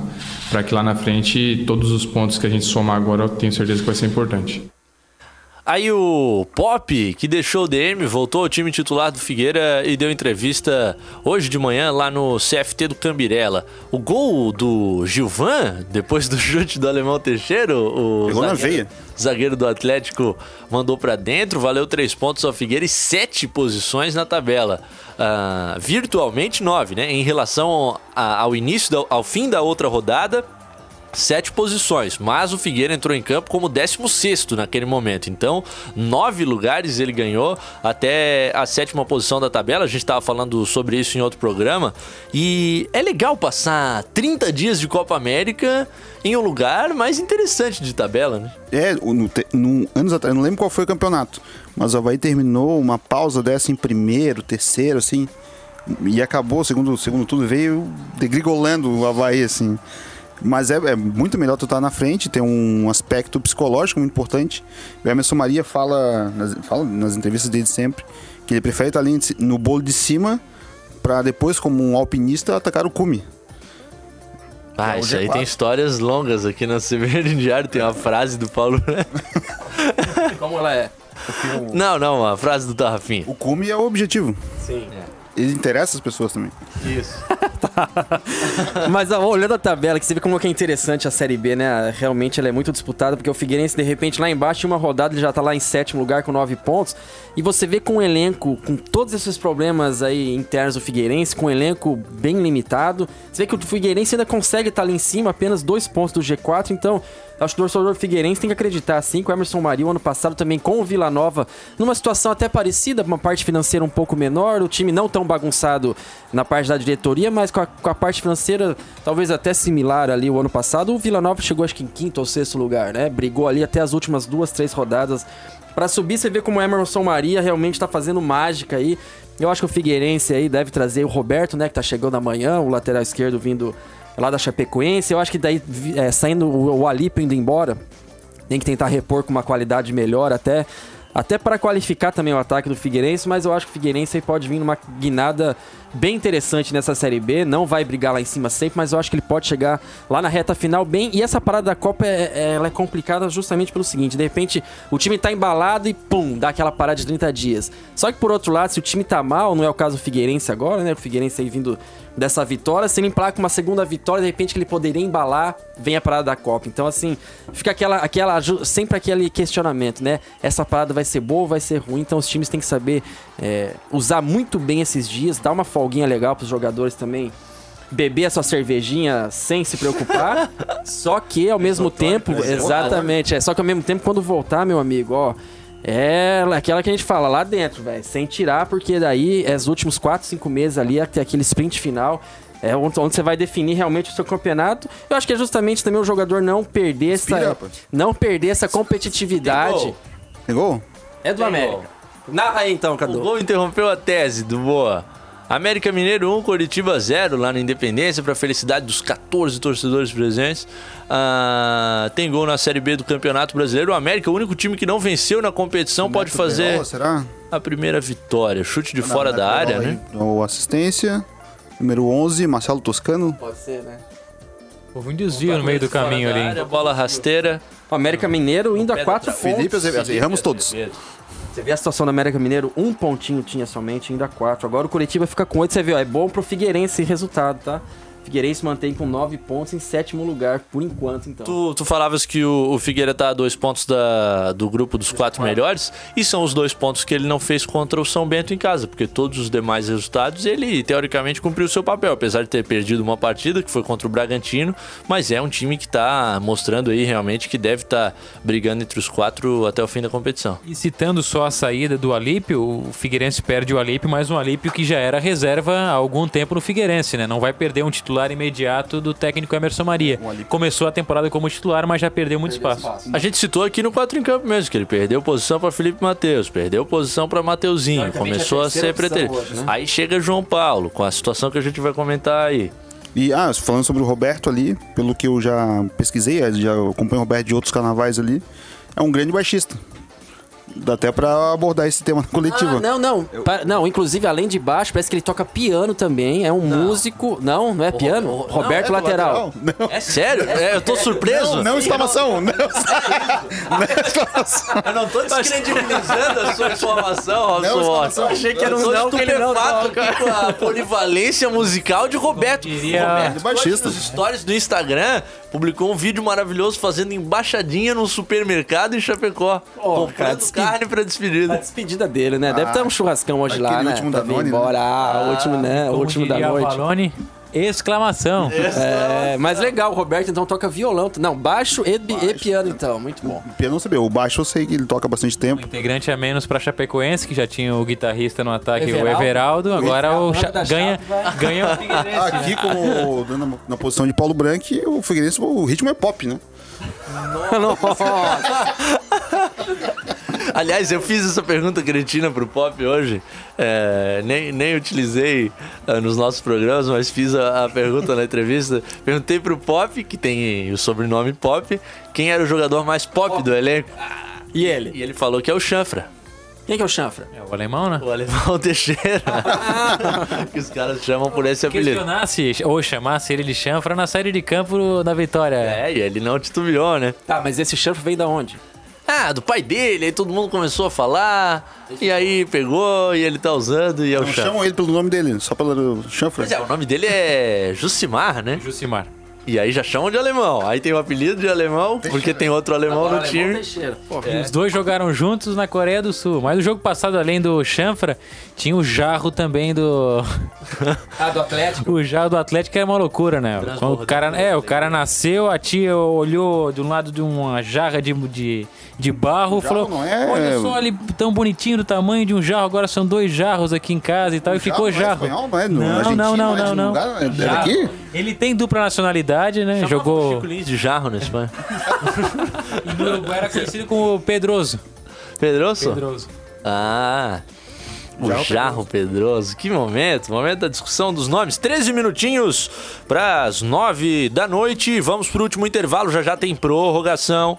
para que lá na frente todos os pontos que a gente somar agora eu tenho certeza que vai ser importante. Aí o Pop, que deixou o DM, voltou ao time titular do Figueira e deu entrevista hoje de manhã lá no CFT do Cambirela. O gol do Gilvan, depois do chute do Alemão Teixeira, o Pegou zagueiro, zagueiro do Atlético mandou pra dentro, valeu três pontos ao Figueira e sete posições na tabela. Ah, virtualmente nove, né? Em relação a- ao início, da- ao fim da outra rodada, sete posições, mas o Figueira entrou em campo como 16 naquele momento. Então, nove lugares ele ganhou até a sétima posição da tabela. A gente estava falando sobre isso em outro programa. E é legal passar 30 dias de Copa América em um lugar mais interessante de tabela, né? É, no, no- anos atrás, não lembro qual foi o campeonato, mas o Havaí terminou uma pausa dessa em primeiro, terceiro, assim, e acabou, segundo, segundo tudo, veio degrigolando o Havaí, assim. Mas é, é muito melhor tu estar na frente, tem um aspecto psicológico muito importante. O Emerson Maria fala nas, fala nas entrevistas dele sempre que ele prefere estar ali no bolo de cima para depois, como um alpinista, atacar o cume. Ah, É o isso aí G4. tem histórias longas aqui na CBN Diário. Tem uma frase do Paulo. né? Como ela é? Não, não, a frase do Tarrafinha. O cume é o objetivo. Sim. Ele interessa as pessoas também. Isso. Mas ó, olhando a tabela, que você vê como é interessante a Série B, né? Realmente ela é muito disputada, porque o Figueirense, de repente, lá embaixo, em uma rodada, ele já tá lá em sétimo lugar com nove pontos. E você vê com um elenco, com todos esses problemas aí internos do Figueirense, com um elenco bem limitado. Você vê que o Figueirense ainda consegue estar ali em cima, apenas dois pontos do G4. Então, acho que o torcedor Figueirense tem que acreditar, assim, que o Emerson Maria, o ano passado, também com o Vila Nova, numa situação até parecida, uma parte financeira um pouco menor, o time não tão bagunçado na parte da diretoria, mas com a, com a parte financeira talvez até similar ali o ano passado. O Vila Nova chegou acho que em quinto ou sexto lugar, né? Brigou ali até as últimas duas, três rodadas. Pra subir, você vê como o Emerson Maria realmente tá fazendo mágica aí. Eu acho que o Figueirense aí deve trazer o Roberto, né, que tá chegando amanhã, o lateral esquerdo vindo lá da Chapecoense. Eu acho que daí, é, saindo o, o Alipo indo embora, tem que tentar repor com uma qualidade melhor até até para qualificar também o ataque do Figueirense, mas eu acho que o Figueirense pode vir numa guinada bem interessante nessa Série B, não vai brigar lá em cima sempre, mas eu acho que ele pode chegar lá na reta final bem, e essa parada da Copa é, é- ela é complicada justamente pelo seguinte, de repente o time tá embalado e pum, dá aquela parada de 30 dias. Só que por outro lado, se o time tá mal, não é o caso do Figueirense agora, né, o Figueirense aí vindo dessa vitória, se ele emplaca uma segunda vitória, de repente que ele poderia embalar, vem a parada da Copa. Então, assim, fica aquela, aquela sempre aquele questionamento, né? Essa parada vai ser boa ou vai ser ruim? Então, os times têm que saber é, usar muito bem esses dias, dar uma folguinha legal pros jogadores também. Beber a sua cervejinha sem se preocupar. só que ao mesmo tempo, exatamente, é, só que ao mesmo tempo quando voltar, meu amigo, ó, é aquela que a gente fala lá dentro, velho, sem tirar, porque daí é os últimos 4, 5 meses ali até aquele sprint final. É onde onde você vai definir realmente o seu campeonato. Eu acho que é justamente também o jogador não perder Inspira, essa rapaz. não perder essa competitividade. Tem gol? É do América. Narra aí então, O Cadu. gol interrompeu a tese do Boa. América Mineiro 1, Coritiba 0 lá na Independência, para felicidade dos 14 torcedores presentes. Ah, tem gol na Série B do Campeonato Brasileiro. O América, o único time que não venceu na competição, pode fazer Berola, será? a primeira vitória. Chute de fora Neto da área, Berola né? aí. O assistência. Número 11, Marcelo Toscano. Pode ser, né? Houve um desvio no meio do caminho ali. área, bola rasteira. O América Mineiro indo a Pé 4 da pontos. Felipe. Erramos todos. Você vê a situação do América Mineiro, um pontinho tinha somente, ainda quatro. Agora o Curitiba fica com oito, você vê, ó, é bom pro Figueirense resultado, tá? Figueirense mantém com nove pontos em sétimo lugar, por enquanto, então. Tu, tu falavas que o, o Figueira tá a dois pontos da, do grupo dos quatro melhores, e são os dois pontos que ele não fez contra o São Bento em casa, porque todos os demais resultados ele teoricamente cumpriu o seu papel, apesar de ter perdido uma partida que foi contra o Bragantino, mas é um time que tá mostrando aí realmente que deve estar brigando entre os quatro até o fim da competição. E citando só a saída do Alípio, o Figueirense perde o Alípio, mas um Alípio que já era reserva há algum tempo no Figueirense, né? Não vai perder um titular imediato do técnico Emerson Maria. Começou a temporada como titular, mas já perdeu muito espaço. A gente citou aqui no 4 em campo mesmo, que ele perdeu posição para Felipe Matheus, perdeu posição para Mateuzinho, começou a ser preterido. né? Aí chega João Paulo, com a situação que a gente vai comentar aí. E, ah, falando sobre o Roberto ali, pelo que eu já pesquisei, já acompanho o Roberto de outros carnavais ali, é um grande baixista. Dá até pra abordar esse tema na coletiva. Ah, não, não. Pa- não, inclusive, além de baixo, parece que ele toca piano também. É um músico. Não, não é piano? o- Roberto não, é lateral. Não, É sério? É, eu tô surpreso. não exclamação. Não, Eu não tô descredibilizando a sua informação, Robson Não, exclamação. Achei que era um Eu não, que ele não toca. aqui com a polivalência musical de Roberto. Diria- Roberto, Baixista. nos stories do Instagram, publicou um vídeo maravilhoso fazendo embaixadinha num supermercado em Chapecó. Oh, cara, carne pra A despedida. despedida dele, né? Deve ter um churrascão hoje lá, né? último pra Danone, vir embora. Ah, o último, né? O último da noite. Valone, Exclamação. É, mas legal, o Roberto então toca violão. Não, baixo e, bi- e piano então, muito bom. Eu não sabia, o baixo eu sei que ele toca bastante tempo. Integrante a menos pra Chapecoense, que já tinha o guitarrista no ataque, o Everaldo. Everaldo. Agora o, O Cha- da ganha, ganha o Figueirense. Aqui, como na, na posição de Paulo Branco, o Figueirense, o ritmo é pop, né? Aliás, eu fiz essa pergunta cretina pro Pop hoje. É, nem, nem utilizei ah, nos nossos programas, mas fiz a, a pergunta na entrevista. Perguntei pro Pop, que tem o sobrenome Pop, quem era o jogador mais pop do elenco. E ele? E ele falou que é o Chanfra. Quem que é o chanfra? É o alemão, né? O alemão Teixeira. que os caras chamam por esse apelido. Questionasse ou chamasse ele de chanfra na série de campo da Vitória. É, e ele não titubeou, né? Tá, mas esse chanfra veio da onde? Ah, do pai dele, aí todo mundo começou a falar, e aí pegou, e ele tá usando, e é o Não chamam ele pelo nome dele, só pelo chanfra. Pois é, o nome dele é Jucimar, né? Jucimar. E aí já chamam de alemão. Aí tem o apelido de alemão, porque tem outro alemão no time. Teixeira. Pô, E Os dois jogaram juntos na Coreia do Sul. Mas o jogo passado, além do chanfra, tinha o jarro também do. Ah, do Atlético? O jarro do Atlético era uma loucura, né? Quando o cara, é, o cara nasceu, a tia olhou de um lado de uma jarra de, de, de barro, falou: não é- Olha só ali, tão bonitinho do tamanho de um jarro, agora são dois jarros aqui em casa e tal, e ficou Jarro jarro. não é espanhol, não é no não, não, não, é não, um não. lugar, é Jarro. daqui? Ele tem dupla nacionalidade, né? Jogou. Chico Lins de jarro na Espanha. No Uruguai era conhecido como Pedroso. Pedroso? Pedroso. Ah. O Jarro Pedroso. Que momento, momento da discussão dos nomes. 13 minutinhos para as 9 da noite. Vamos pro último intervalo, já já tem prorrogação.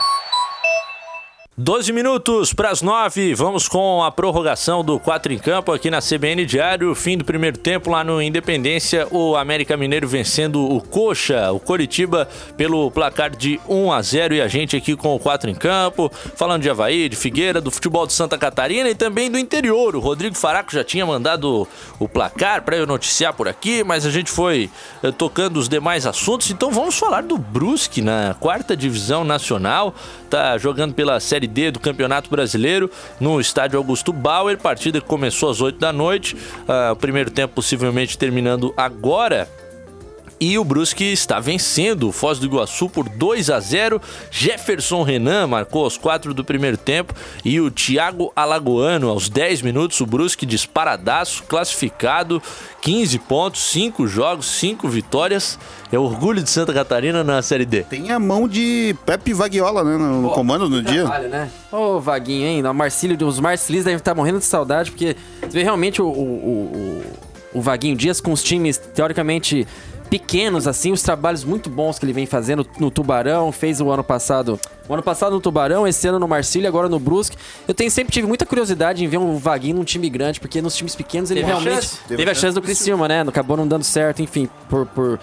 12 minutos para as 9, vamos com a prorrogação do 4 em campo aqui na CBN Diário. Fim do primeiro tempo lá no Independência, o América Mineiro vencendo o Coxa, o Coritiba, pelo placar de 1 a 0 e a gente aqui com o 4 em campo, falando de Havaí, de Figueira, do futebol de Santa Catarina e também do interior. O Rodrigo Faraco já tinha mandado o placar para eu noticiar por aqui, mas a gente foi eh, tocando os demais assuntos, então vamos falar do Brusque na quarta divisão nacional, tá jogando pela Série D do Campeonato Brasileiro no estádio Augusto Bauer, partida que começou às 8 da noite, ah, o primeiro tempo possivelmente terminando agora. E o Brusque está vencendo o Foz do Iguaçu por 2 a 0. Jefferson Renan marcou aos 4 do primeiro tempo e o Thiago Alagoano aos 10 minutos. O Brusque disparadaço, classificado, 15 pontos, 5 jogos, 5 vitórias. É orgulho de Santa Catarina na Série D. Tem a mão de Pepe Vaguiola, né? No, no comando no dia. Trabalho, né? Ô, Vaguinho, hein? O Marcílio, os Marcilis devem estar morrendo de saudade, porque você vê realmente o, o, o, o Vaguinho Dias com os times, teoricamente, pequenos, assim, os trabalhos muito bons que ele vem fazendo no Tubarão, fez o ano passado. O ano passado no Tubarão, esse ano no Marcílio, agora no Brusque. Eu tenho, sempre tive muita curiosidade em ver um Vaguinho num time grande, porque nos times pequenos ele Teve realmente chance. teve, a chance do Criciúma, né? Acabou não dando certo, enfim, por, por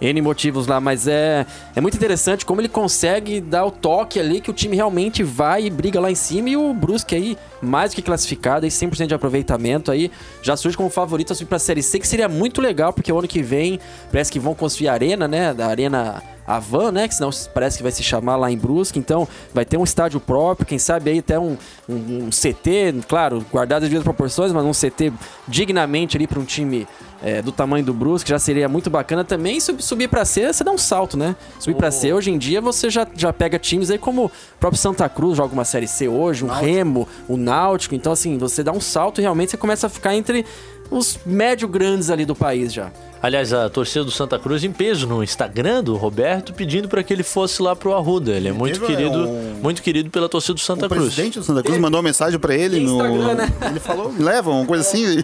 N motivos lá, mas é, é muito interessante como ele consegue dar o toque ali que o time realmente vai e briga lá em cima e o Brusque aí, mais do que classificado, aí 100% de aproveitamento aí, já surge como favorito a subir pra Série C, que seria muito legal, porque o ano que vem parece que vão construir a arena, né, da Arena Avan, né, que senão parece que vai se chamar lá em Brusque, então vai ter um estádio próprio, quem sabe aí até um, um, um CT, claro, guardado as devidas proporções, mas um CT dignamente ali para um time é, do tamanho do Brusque, já seria muito bacana também. Sub- subir pra C, você dá um salto, né? Subir pra C, hoje em dia, você já, já pega times aí como o próprio Santa Cruz, joga uma Série C hoje, um Remo, o Náutico. Então, assim, você dá um salto e realmente você começa a ficar entre os médio grandes ali do país já. Aliás, a torcida do Santa Cruz em peso no Instagram do Roberto pedindo para que ele fosse lá pro Arruda. Ele é muito teve, querido, um- muito querido pela torcida do Santa O Cruz. presidente do Santa Cruz mandou uma mensagem pra ele no. Instagram, né? Ele falou, leva, uma coisa assim.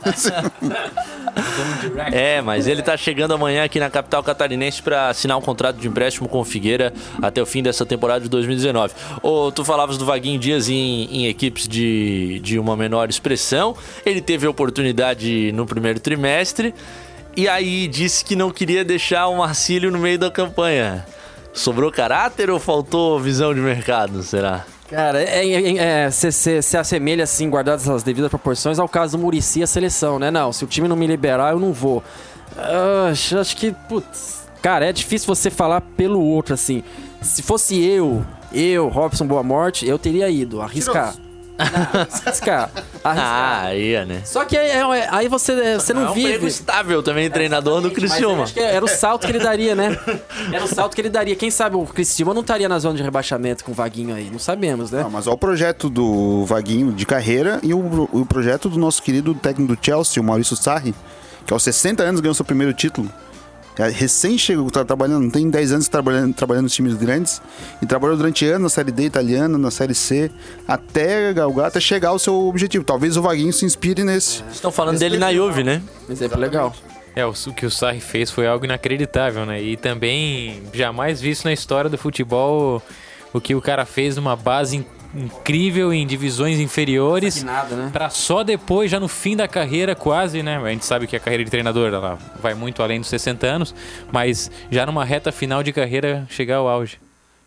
É, mas ele tá chegando amanhã aqui na capital catarinense para assinar um contrato de empréstimo com o Figueira até o fim dessa temporada de 2019. Ô, tu falavas do Vaguinho Dias em, em equipes de, de uma menor expressão. Ele teve a oportunidade no primeiro trimestre e aí disse que não queria deixar o Marcílio no meio da campanha. Sobrou caráter ou faltou visão de mercado, será? Cara, é, é, é, se, se, se assemelha, assim, guardadas as devidas proporções, ao caso do Murici a seleção, né? Não, se o time não me liberar, eu não vou. Ah, acho, acho que, putz, cara, é difícil você falar pelo outro, assim. Se fosse eu eu, Robson Boa Morte, eu teria ido, arriscar. Arriscar. Ah, arriscar. aí, é, né? Só que aí, é- aí você, você É não um vive. emprego estável também, treinador do Criciúma. acho que era o salto que ele daria, né? Era o salto que ele daria. Quem sabe o Criciúma não estaria na zona de rebaixamento com o Vaguinho aí. Não sabemos, né? Não, mas olha o projeto do Vaguinho de carreira e o, o projeto do nosso querido técnico do Chelsea, o Maurício Sarri, que aos 60 anos ganhou seu primeiro título. É, Recém chegou, tá trabalhando, não tem 10 anos trabalhando, trabalhando nos times grandes. E trabalhou durante anos na Série D italiana, na Série C, até galgar, até chegar ao seu objetivo. Talvez o Vaguinho se inspire nesse. Estão falando dele na Juve, né? Exemplo legal. É, o, que o Sarri fez foi algo inacreditável, né? E também jamais visto na história do futebol o que o cara fez numa base in- incrível em divisões inferiores. Né? Pra só depois, já no fim da carreira, quase, né? A gente sabe que a carreira de treinador ela vai muito além dos 60 anos, mas já numa reta final de carreira chegar ao auge.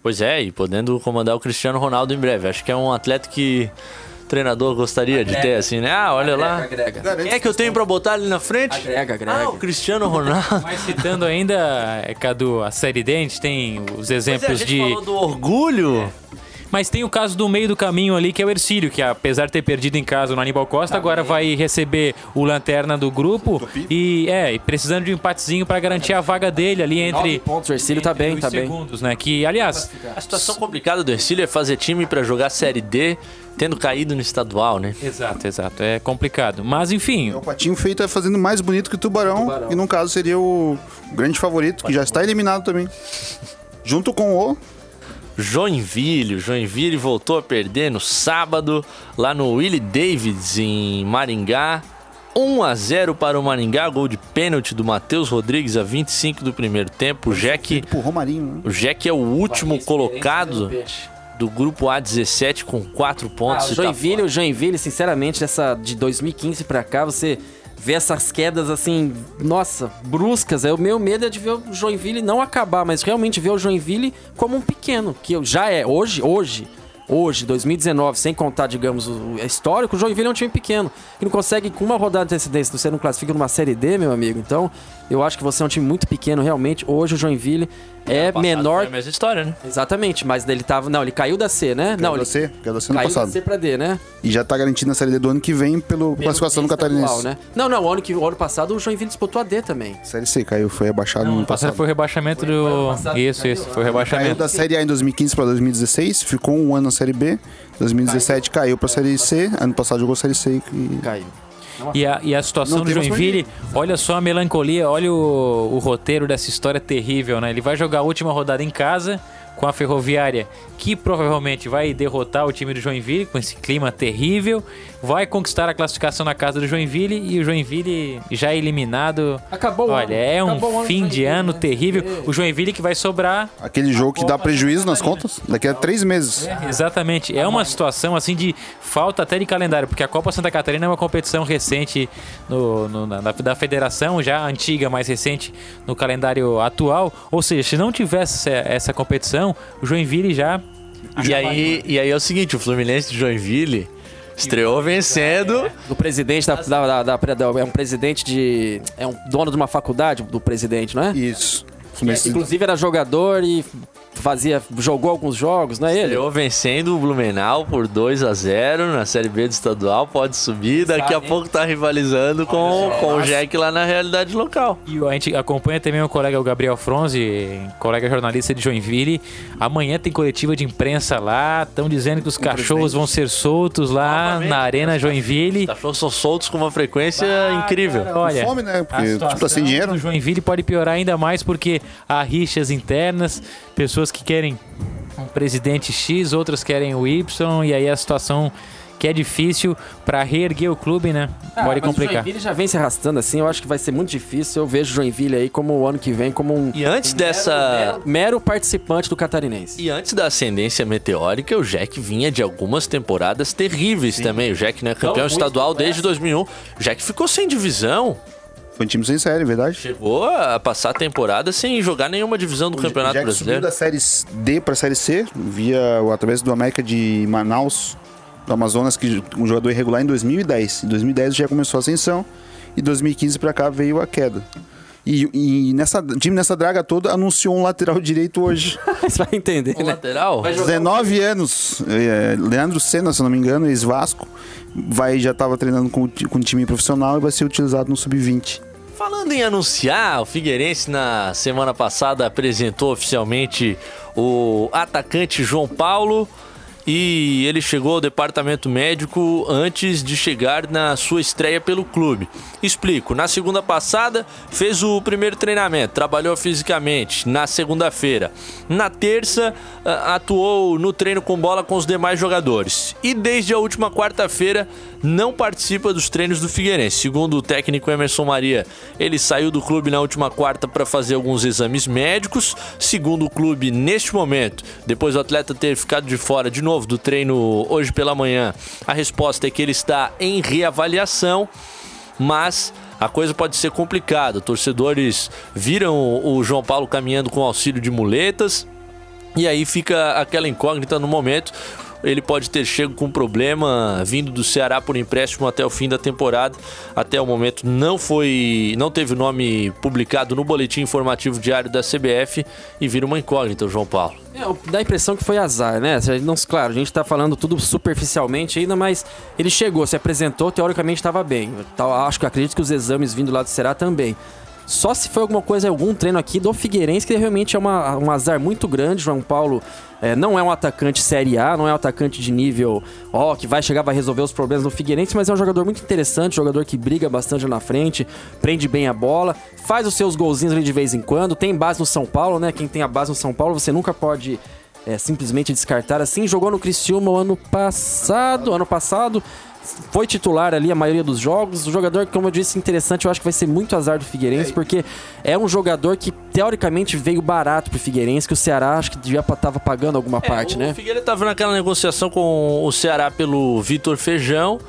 Pois é, e podendo comandar o Cristiano Ronaldo em breve. Acho que é um atleta que o treinador gostaria de ter, assim, né? Ah, olha lá. Agrega. Quem é que eu tenho pra botar ali na frente? Agrega, agrega. Ah, o Cristiano Ronaldo. Mas citando ainda, é, Cadu, a Série D, a gente tem os Pois é, a exemplos gente de... falou do orgulho. Mas tem o caso do meio do caminho ali, que é o Ercílio, que apesar de ter perdido em casa no Aníbal Costa, agora vai receber o lanterna do grupo e é, e precisando de um empatezinho pra garantir a vaga dele ali Nove entre pontos, o Ercílio tá bem, tá bem. segundos, né? Que aliás, A situação complicada do Ercílio é fazer time pra jogar Série D, tendo caído no estadual, né? exato, exato, é complicado. Mas enfim, É o patinho feito é fazendo mais bonito que o tubarão, Tubarão. e no caso seria o grande favorito, que já está eliminado também. Junto com o Joinville. O Joinville voltou a perder no sábado, lá no Willie Davids, em Maringá. 1 a 0 para o Maringá, gol de pênalti do Matheus Rodrigues a 25 do primeiro tempo. O Jack, Romarinho. Né? o Jack é o último colocado do grupo A17 com 4 Ah, pontos. o e tá Joinville, o Joinville, sinceramente, dessa de 2015 pra cá, você vê essas quedas assim, nossa, bruscas. O meu medo é de ver o Joinville não acabar, mas realmente ver o Joinville como um pequeno, que já é hoje, hoje. Hoje, 2019, sem contar, digamos, o histórico, o Joinville é um time pequeno. Que não consegue, com uma rodada de antecedência, você não classifica numa Série D, meu amigo. Então, eu acho que você é um time muito pequeno, realmente. Hoje, o Joinville é Passado menor. foi a mesma história, né? Exatamente, mas ele tava. Não, ele caiu da C, né? não, Caiu ele da C, caiu da C no caiu passado. da C pra D, né? E já tá garantido na Série D do ano que vem pelo classificação do Catarinense. né? Não, não, o ano, que, o ano passado o Joinville disputou a D também. Série C caiu, foi abaixado no ano passado passado. foi o rebaixamento do. Isso, isso, foi o Caiu rebaixamento. da Série A em 2015 para 2016, ficou um ano na Série B. 2017 caiu para Série C, ano passado jogou Série C e Caiu. E a, e a situação Não do Joinville, olha só a melancolia, olha o, o roteiro dessa história terrível, né? Ele vai jogar a última rodada em casa com a Ferroviária, que provavelmente vai derrotar o time do Joinville com esse clima terrível, vai conquistar a classificação na casa do Joinville e o Joinville já eliminado. Acabou o Olha, é um Acabou ano fim de ano né? terrível. O Joinville que vai sobrar aquele jogo que dá prejuízo nas contas daqui a três meses. Exatamente. É uma situação assim de falta até de calendário, porque a Copa Santa Catarina é uma competição recente no, no- na, da federação, já antiga, mais recente no calendário atual. Ou seja, se não tivesse essa, essa competição, o Joinville já. E aí, e aí é o seguinte, o Fluminense de Joinville estreou vencendo. O presidente da, da, da- da- da- É um presidente de. É um dono de uma faculdade do presidente, não é? Isso. É, inclusive era jogador e fazia. jogou alguns jogos, não é ele? Estreou vencendo o Blumenau por 2 a 0 na Série B do estadual, pode subir, daqui a pouco tá rivalizando com, com o Jack lá na realidade local. E a gente acompanha também o colega o Gabriel Fronzi, colega jornalista de Joinville. Amanhã tem coletiva de imprensa lá. Estão dizendo que os cachorros vão ser soltos lá Novamente, na Arena Joinville. Os cachorros são soltos com uma frequência incrível. Olha, Fome, né? Porque tá sem dinheiro. do Joinville pode piorar ainda mais porque há rixas internas, pessoas que querem um presidente X, outras querem o Y, e aí a situação que é difícil para reerguer o clube, né? Ah, pode mas O complicar. Joinville já vem se arrastando assim, eu acho que vai ser muito difícil. Eu vejo o Joinville aí como o ano que vem, como um E antes dessa. mero, mero participante do catarinense. E antes da ascendência meteórica, o Jack vinha de algumas temporadas terríveis também. O Jack não é campeão muito estadual desde 2001. O Jack ficou sem divisão. Foi um time sem série, verdade? Chegou a passar a temporada sem jogar nenhuma divisão do Campeonato Jack subiu Brasileiro. da série D para série C, via o através do América de Manaus, do Amazonas, que um jogador irregular em 2010. Em 2010 já começou a ascensão e 2015 para cá veio a queda. E, e nessa o time nessa draga toda anunciou um lateral direito hoje. Você vai entender, O né? lateral? 19 anos. é, Leandro Senna, se eu não me engano, ex-Vasco. Vai, já estava treinando com, o com o time profissional e vai ser utilizado no Sub-20. Falando em anunciar, o Figueirense na semana passada apresentou oficialmente o atacante João Paulo e ele chegou ao departamento médico antes de chegar na sua estreia pelo clube. Explico, na segunda passada fez o primeiro treinamento, trabalhou fisicamente na segunda-feira. Na terça ah, atuou no treino com bola com os demais jogadores e desde a última quarta-feira não participa dos treinos do Figueirense. Segundo o técnico Emerson Maria, ele saiu do clube na última quarta para fazer alguns exames médicos. Segundo o clube, neste momento, depois do atleta ter ficado de fora de novo do treino hoje pela manhã, a resposta é que ele está em reavaliação, mas a coisa pode ser complicada. Torcedores viram o João Paulo caminhando com auxílio de muletas. E aí fica aquela incógnita no momento. Ele pode ter chego com problema vindo do Ceará por empréstimo até o fim da temporada. Até o momento não foi, não teve o nome publicado no boletim informativo diário da CBF e vira uma incógnita João Paulo. É, dá a impressão que foi azar, né? Não, claro, a gente tá falando tudo superficialmente ainda, mas ele chegou, se apresentou, teoricamente estava bem. Acho que acredito que os exames vindo lá do Ceará também. Só se foi alguma coisa, algum treino aqui do Figueirense, que realmente é uma, um azar muito grande. João Paulo é, não é um atacante Série A, não é um atacante de nível, ó, que vai chegar, vai resolver os problemas do Figueirense, mas é um jogador muito interessante, jogador que briga bastante na frente, prende bem a bola, faz os seus golzinhos ali de vez em quando, tem base no São Paulo, né? Quem tem a base no São Paulo, você nunca pode é, simplesmente descartar assim. Jogou no Criciúma o ano passado, ano passado, foi titular ali a maioria dos jogos. O jogador, como eu disse, interessante, eu acho que vai ser muito azar do Figueirense, porque é um jogador que teoricamente veio barato pro Figueirense, que o Ceará acho que já tava pagando alguma parte, o né? Figueiredo tava naquela negociação com o Ceará pelo Vitor Feijão.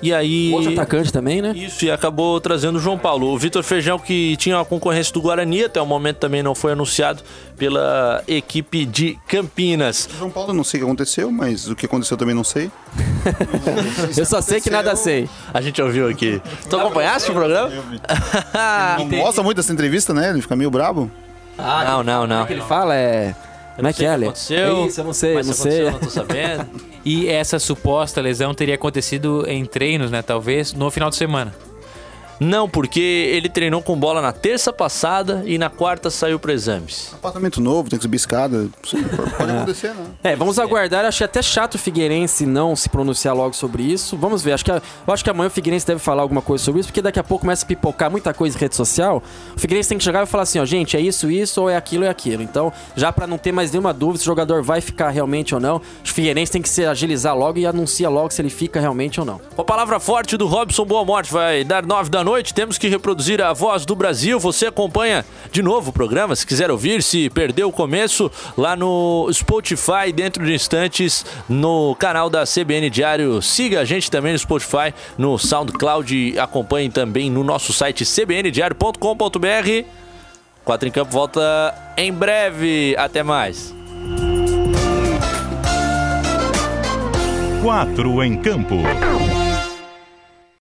E aí. Outro atacante também, né? Isso, e acabou trazendo o João Paulo. O Vitor Feijão, que tinha a concorrência do Guarani, até o momento também não foi anunciado pela equipe de Campinas. João Paulo, não sei o que aconteceu, mas o que aconteceu também não sei. Eu só sei que nada sei. A gente ouviu aqui. Tu acompanhaste o programa? Não gosta muito dessa entrevista, né? Ele fica meio brabo. não, não, não. O que ele fala é. Como é que é, aconteceu, É isso, eu não sei, mas não se sei. eu não tô sabendo. E essa suposta lesão teria acontecido em treinos, né? Talvez no final de semana. Não, porque ele treinou com bola na terça passada e na quarta saiu para exames. Apartamento novo, tem que subir escada. Pode acontecer, né? É, vamos aguardar. Achei até chato o Figueirense não se pronunciar logo sobre isso. Vamos ver. Acho que, eu acho que amanhã o Figueirense deve falar alguma coisa sobre isso, porque daqui a pouco começa a pipocar muita coisa em rede social. O Figueirense tem que chegar e falar assim, ó, gente, é isso, isso, ou é aquilo, é aquilo. Então, já pra não ter mais nenhuma dúvida se o jogador vai ficar realmente ou não, o Figueirense tem que se agilizar logo e anuncia logo se ele fica realmente ou não. Com a palavra forte do Robson Boa Morte, vai dar nove da noite. Temos que reproduzir a voz do Brasil. Você acompanha de novo o programa, se quiser ouvir, se perdeu o começo, lá no Spotify, dentro de instantes, no canal da CBN Diário. Siga a gente também no Spotify, no SoundCloud acompanhe também no nosso site cbndiario.com.br. Quatro em Campo volta em breve. Até mais. Quatro em campo.